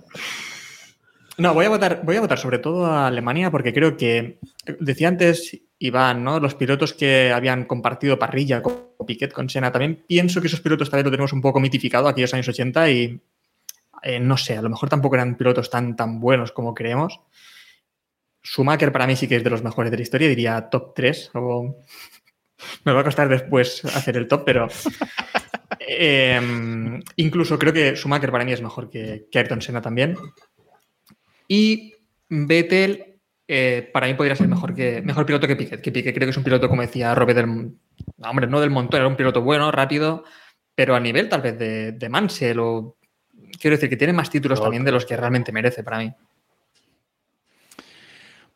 no, voy a votar, voy a votar sobre todo a Alemania porque creo que. Decía antes Iván, ¿no? Los pilotos que habían compartido parrilla con Piquet, con Senna. También pienso que esos pilotos tal vez lo tenemos un poco mitificado aquellos años 80 y. eh, no sé, a lo mejor tampoco eran pilotos tan, tan buenos como creemos. Schumacher para mí sí que es de los mejores de la historia, diría top 3. O... Me va a costar después hacer el top, pero eh, incluso creo que Schumacher para mí es mejor que, que Ayrton Senna también. Y Vettel eh, para mí podría ser mejor, que, mejor piloto que Piquet. Que Piquet creo que es un piloto, como decía Robert, del, hombre, no del montón, era un piloto bueno, rápido, pero a nivel tal vez de, de Mansell o... Quiero decir que tiene más títulos también de los que realmente merece para mí.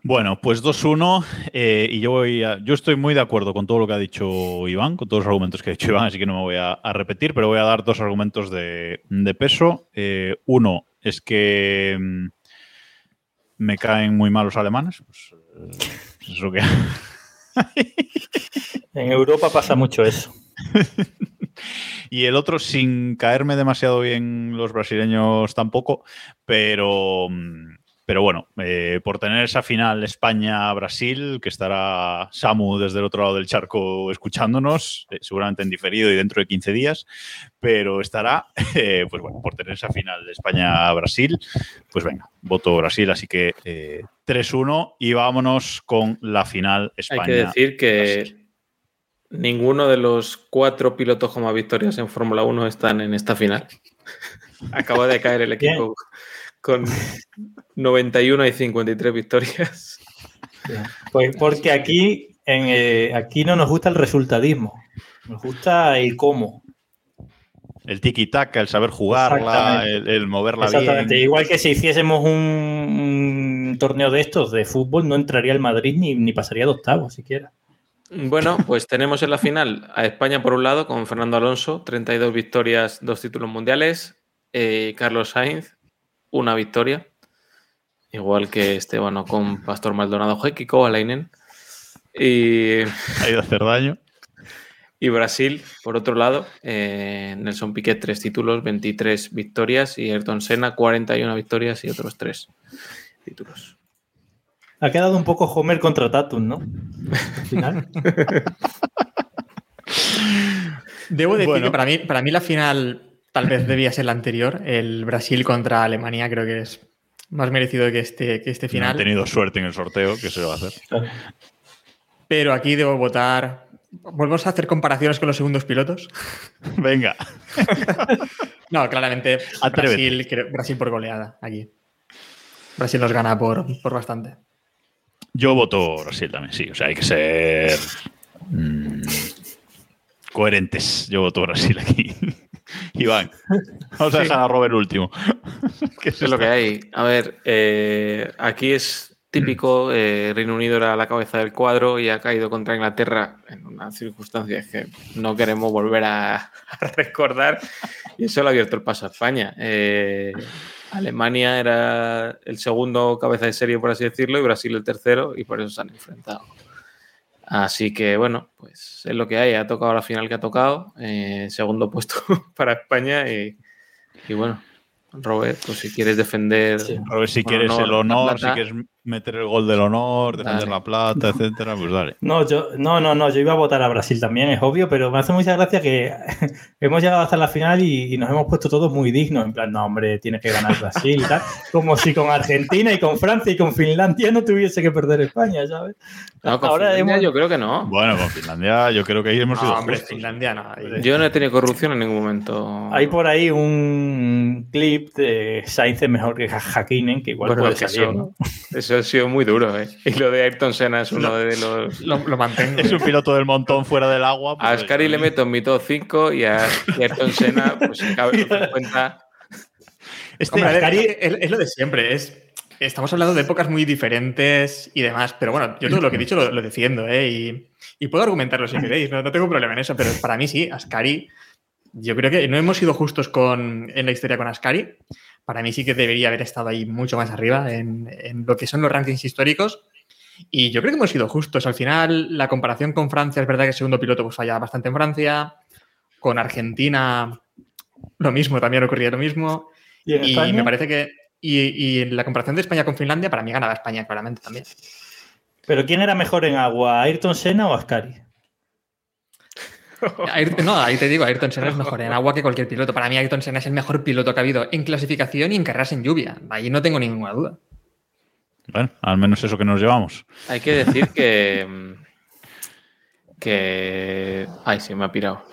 Bueno, pues 2-1 eh, y yo voy a- yo estoy muy de acuerdo con todo lo que ha dicho Iván, con todos los argumentos que ha dicho Iván, así que no me voy a, a repetir, pero voy a dar dos argumentos de, de peso. Eh, uno es que mm, me caen muy mal los alemanes, pues, eh, es lo que En Europa pasa mucho eso. Y el otro, sin caerme demasiado bien los brasileños tampoco, pero mm, Pero bueno, eh, por tener esa final España-Brasil, que estará Samu desde el otro lado del charco escuchándonos, eh, seguramente en diferido y dentro de 15 días, pero estará, eh, pues bueno, por tener esa final de España-Brasil, pues venga, voto Brasil, así que eh, 3-1 y vámonos con la final España. Hay que decir que ninguno de los cuatro pilotos con más victorias en Fórmula 1 están en esta final. Acaba de caer el equipo con 91 y 53 victorias. Pues porque aquí, en, eh, aquí no nos gusta el resultadismo, nos gusta el cómo. El tiki-taka, el saber jugarla, el, el moverla Exactamente. bien. Igual que si hiciésemos un, un torneo de estos de fútbol, no entraría el Madrid ni, ni pasaría de octavos siquiera. Bueno, pues tenemos en la final a España por un lado con Fernando Alonso, 32 victorias, dos títulos mundiales. Eh, Carlos Sainz, una victoria. Igual que Esteban con Pastor Maldonado, Kiko Alainen. Y, Ha ido a hacer daño. y Brasil, por otro lado, eh, Nelson Piquet, tres títulos, 23 victorias. Y Ayrton Senna, 41 victorias y otros tres títulos. Ha quedado un poco Homer contra Tatum, ¿no? Al final. Debo decir Bueno. que para mí, para mí la final tal vez debía ser la anterior. El Brasil contra Alemania creo que es más merecido que este, que este No final. ha tenido suerte en el sorteo, que se va a hacer. Pero aquí debo votar. ¿Volvemos a hacer comparaciones con los segundos pilotos? Venga. No, claramente. Brasil, creo- Brasil por goleada aquí. Brasil nos gana por, por bastante. Yo voto Brasil también, sí. O sea, hay que ser mm, coherentes. Yo voto Brasil aquí. Iván, vamos a dejar a Robert último. Es lo que hay. A ver, eh, aquí es típico, eh, Reino Unido era la cabeza del cuadro y ha caído contra Inglaterra en unas circunstancias que no queremos volver a, a recordar y eso le ha abierto el paso a España. Eh, Alemania era el segundo cabeza de serie, por así decirlo, y Brasil el tercero y por eso se han enfrentado. Así que bueno, pues es lo que hay. Ha tocado la final que ha tocado. eh, segundo puesto para España y, y bueno, Robert, pues si quieres defender. Sí. Robert, si quieres el honor, si quieres meter el gol del honor, defender Dale. la plata, etcétera, pues dale. No, yo, no, no, no, yo iba a votar a Brasil también, es obvio, pero me hace mucha gracia que hemos llegado hasta la final y, y nos hemos puesto todos muy dignos, en plan, no, hombre, tiene que ganar Brasil y tal, como si con Argentina y con Francia y con Finlandia no tuviese que perder España, ¿sabes? No, con Ahora Finlandia hemos- yo creo que no. Bueno, con Finlandia yo creo que ahí hemos sido No, hombre, justos. Finlandia no. ahí- Yo no he tenido corrupción en ningún momento. Hay por ahí un clip de Sainz es mejor que Ha- Hakkinen, que igual Bueno, puede salir, eso, ¿no? eso ha sido muy duro, ¿eh? Y lo de Ayrton Senna es uno de los. Lo, lo mantengo. Es un piloto del montón fuera del agua. pues A Ascari le meto en mi top 5 y a, y Ayrton Senna, pues cabe en los 50. Este, Hombre, Ascari- es, es lo de siempre. Es, estamos hablando de épocas muy diferentes y demás. Pero bueno, yo todo lo que he dicho lo, lo defiendo, ¿eh? Y, y puedo argumentarlo si queréis, no, no tengo problema en eso. Pero para mí sí, Ascari. Yo creo que no hemos sido justos con, en la historia con Ascari. Para mí sí que debería haber estado ahí mucho más arriba en, en lo que son los rankings históricos. Y yo creo que hemos sido justos. Al final, la comparación con Francia, es verdad que el segundo piloto pues, falla bastante en Francia. Con Argentina, lo mismo, también ocurría lo mismo. ¿Y me parece que. Y, y en la comparación de España con Finlandia, para mí ganaba España, claramente también. ¿Pero quién era mejor en agua, Ayrton Senna o Ascari? Ayrton- no, ahí te digo, Ayrton Senna es mejor en agua que cualquier piloto. Para mí, Ayrton Senna es el mejor piloto que ha habido en clasificación y en carreras en lluvia. Ahí no tengo ninguna duda. Bueno, al menos eso que nos llevamos. Hay que decir que. Que. Ay, se me ha pirado.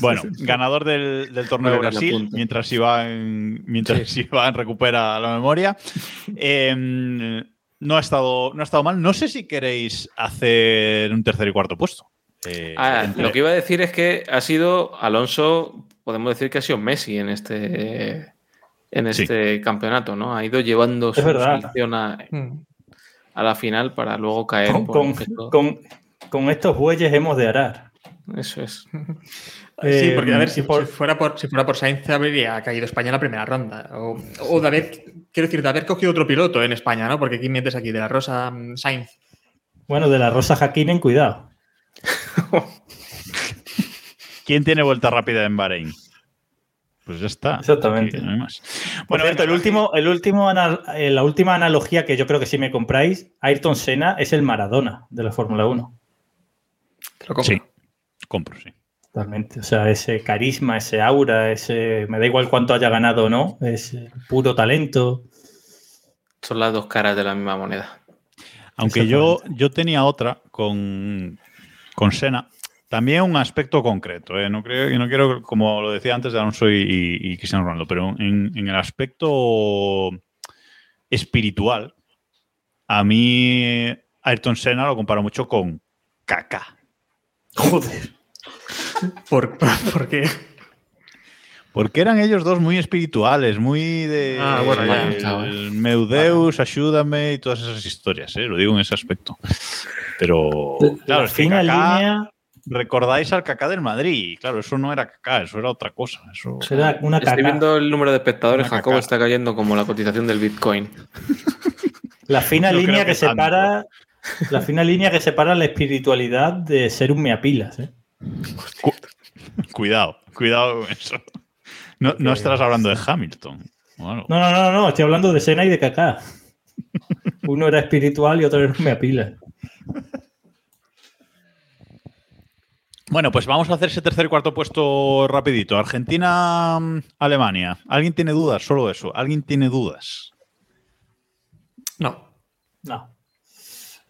Bueno, ganador del, del torneo de Brasil, mientras Iván, mientras Iván recupera la memoria. Eh, no, ha estado, no ha estado mal. No sé si queréis hacer un tercer y cuarto puesto. Eh, Ah, entre- lo que iba a decir es que ha sido Alonso, podemos decir que ha sido Messi en este en Sí. este campeonato, ¿no? Ha ido llevando su selección a, Hmm. a la final para luego caer Con, por con- el gesto. con- con estos bueyes hemos de arar. Eso es. sí, Eh, porque a ver, si, por- si fuera por, si fuera por Sainz, habría caído España en la primera ronda. O, o de haber, quiero decir, de haber cogido otro piloto en España, ¿no? Porque aquí mientes aquí, de la Rosa mm, Sainz. Bueno, de la Rosa Hakkinen, cuidado. ¿Quién tiene vuelta rápida en Bahrein? Pues ya está. Exactamente. Aquí no hay más. Bueno, venga, el último, el último eh, la última analogía que yo creo que si me compráis, Ayrton Senna es el Maradona de la Fórmula 1. Te lo compro. Sí, compro, sí. Totalmente. O sea, ese carisma, ese aura, ese. Me da igual cuánto haya ganado o no, es puro talento. Son las dos caras de la misma moneda. Aunque yo, yo tenía otra con, con Sena. También un aspecto concreto. ¿eh? No, creo, no quiero, como lo decía antes de Alonso y, y- y Cristiano Ronaldo, pero en, en el aspecto espiritual, a mí Ayrton Senna lo comparo mucho con Kaká. Joder. ¿Por, por qué? Porque eran ellos dos muy espirituales, muy de Ah, bueno, ya, el claro. meu Deus, ayúdame y todas esas historias, ¿eh? lo digo en ese aspecto. Pero claro, la es que Kaká- línea recordáis al Kaká del Madrid. Claro, eso no era Kaká, eso era otra cosa. Eso... será una Estoy caca. viendo el número de espectadores. Una Jacobo caca. está cayendo como la cotización del Bitcoin. La fina línea que, separa. La fina línea que separa la espiritualidad de ser un meapilas, ¿eh? Cuidado, cuidado con eso. No, no estarás hablando de Hamilton. o algo. No, no, no, no, estoy hablando de Sena y de Kaká. Uno era espiritual y otro era un meapilas. Bueno, pues vamos a hacer ese tercer y cuarto puesto rapidito. Argentina, mm, Alemania. ¿Alguien tiene dudas? Solo eso. ¿Alguien tiene dudas? No. No.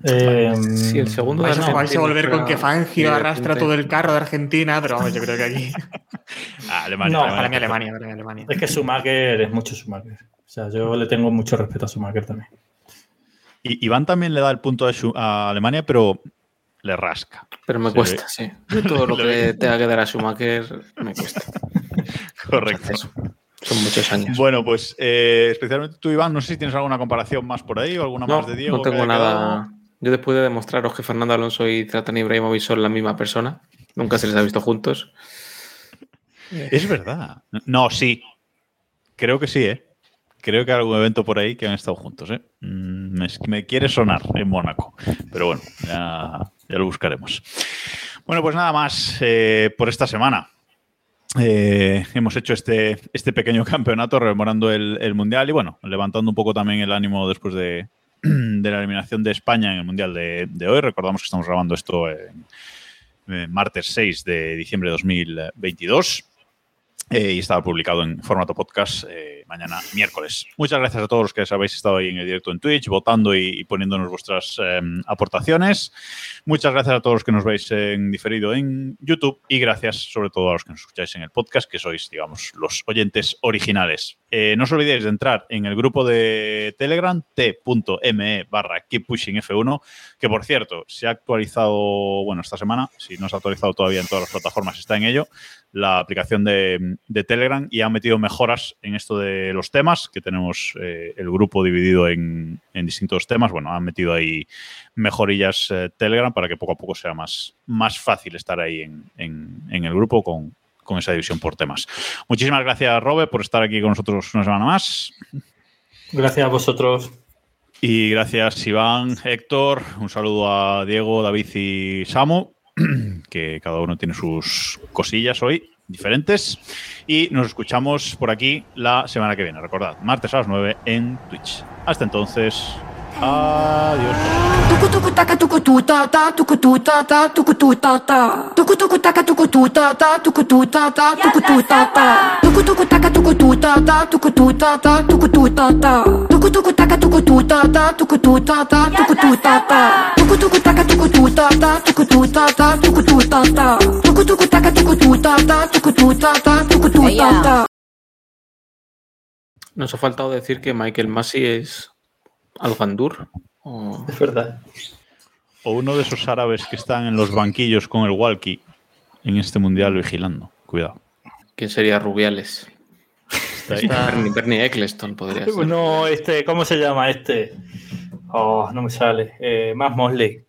Eh, Sí, el segundo de Vais, a- vais a volver con que Fangio Sí, arrastra todo el carro de Argentina, pero vamos, yo creo que aquí. Alemania. No, Para mí Alemania, para mí Alemania. Es que Schumacher es mucho Schumacher. O sea, yo le tengo mucho respeto a Schumacher también. Y Iván también le da el punto a, Alemania, pero le rasca. Pero me cuesta, sí. Yo todo lo que tenga que dar a Schumacher me cuesta. Correcto. Son muchos años. Bueno, pues eh, especialmente tú, Iván, no sé si tienes alguna comparación más por ahí o alguna no, más de Diego. no tengo nada. quedado. Yo después de demostraros que Fernando Alonso y Zlatan Ibrahimovic son la misma persona, nunca se les ha visto juntos. Es verdad. No, sí. Creo que sí, ¿eh? Creo que hay algún evento por ahí que han estado juntos, ¿eh? Mm, Me, quiere sonar en Mónaco. Pero bueno, ya, lo buscaremos. Bueno, pues nada más eh, por esta semana. Eh, hemos hecho este, este pequeño campeonato rememorando el Mundial y bueno, levantando un poco también el ánimo después de, de la eliminación de España en el Mundial de, hoy. Recordamos que estamos grabando esto martes 6 de diciembre de 2022 eh, y estaba publicado en formato podcast eh, mañana miércoles. Muchas gracias a todos los que habéis estado ahí en el directo en Twitch, votando y, y poniéndonos vuestras eh, aportaciones. Muchas gracias a todos los que nos veis en diferido en YouTube y gracias sobre todo a los que nos escucháis en el podcast, que sois, digamos, los oyentes originales. Eh, no os olvidéis de entrar en el grupo de Telegram, t.me barra keeppushingf1, que por cierto, se ha actualizado, bueno, esta semana, si no se ha actualizado todavía en todas las plataformas, está en ello, la aplicación de, Telegram y han metido mejoras en esto de los temas, que tenemos eh, el grupo dividido en, distintos temas. Bueno, han metido ahí mejorillas eh, Telegram para que poco a poco sea más, más fácil estar ahí en- en el grupo con, con esa división por temas. Muchísimas gracias, Robert, por estar aquí con nosotros una semana más. Gracias a vosotros. Y gracias, Iván, Héctor. Un saludo a Diego, David y Samu, que cada uno tiene sus cosillas hoy diferentes. Y nos escuchamos por aquí la semana que viene. Recordad, martes a las 9 en Twitch. Hasta entonces, adiós. Nos ha faltado decir que Michael Massey es Al-Gandur. o- Es verdad. O uno de esos árabes que están en los banquillos con el walkie en este mundial vigilando. Cuidado. ¿Quién sería Rubiales? Está ahí. Bernie, Bernie Eccleston podría ser. No, este, ¿cómo se llama este? Oh, no me sale. Eh, más Mosley.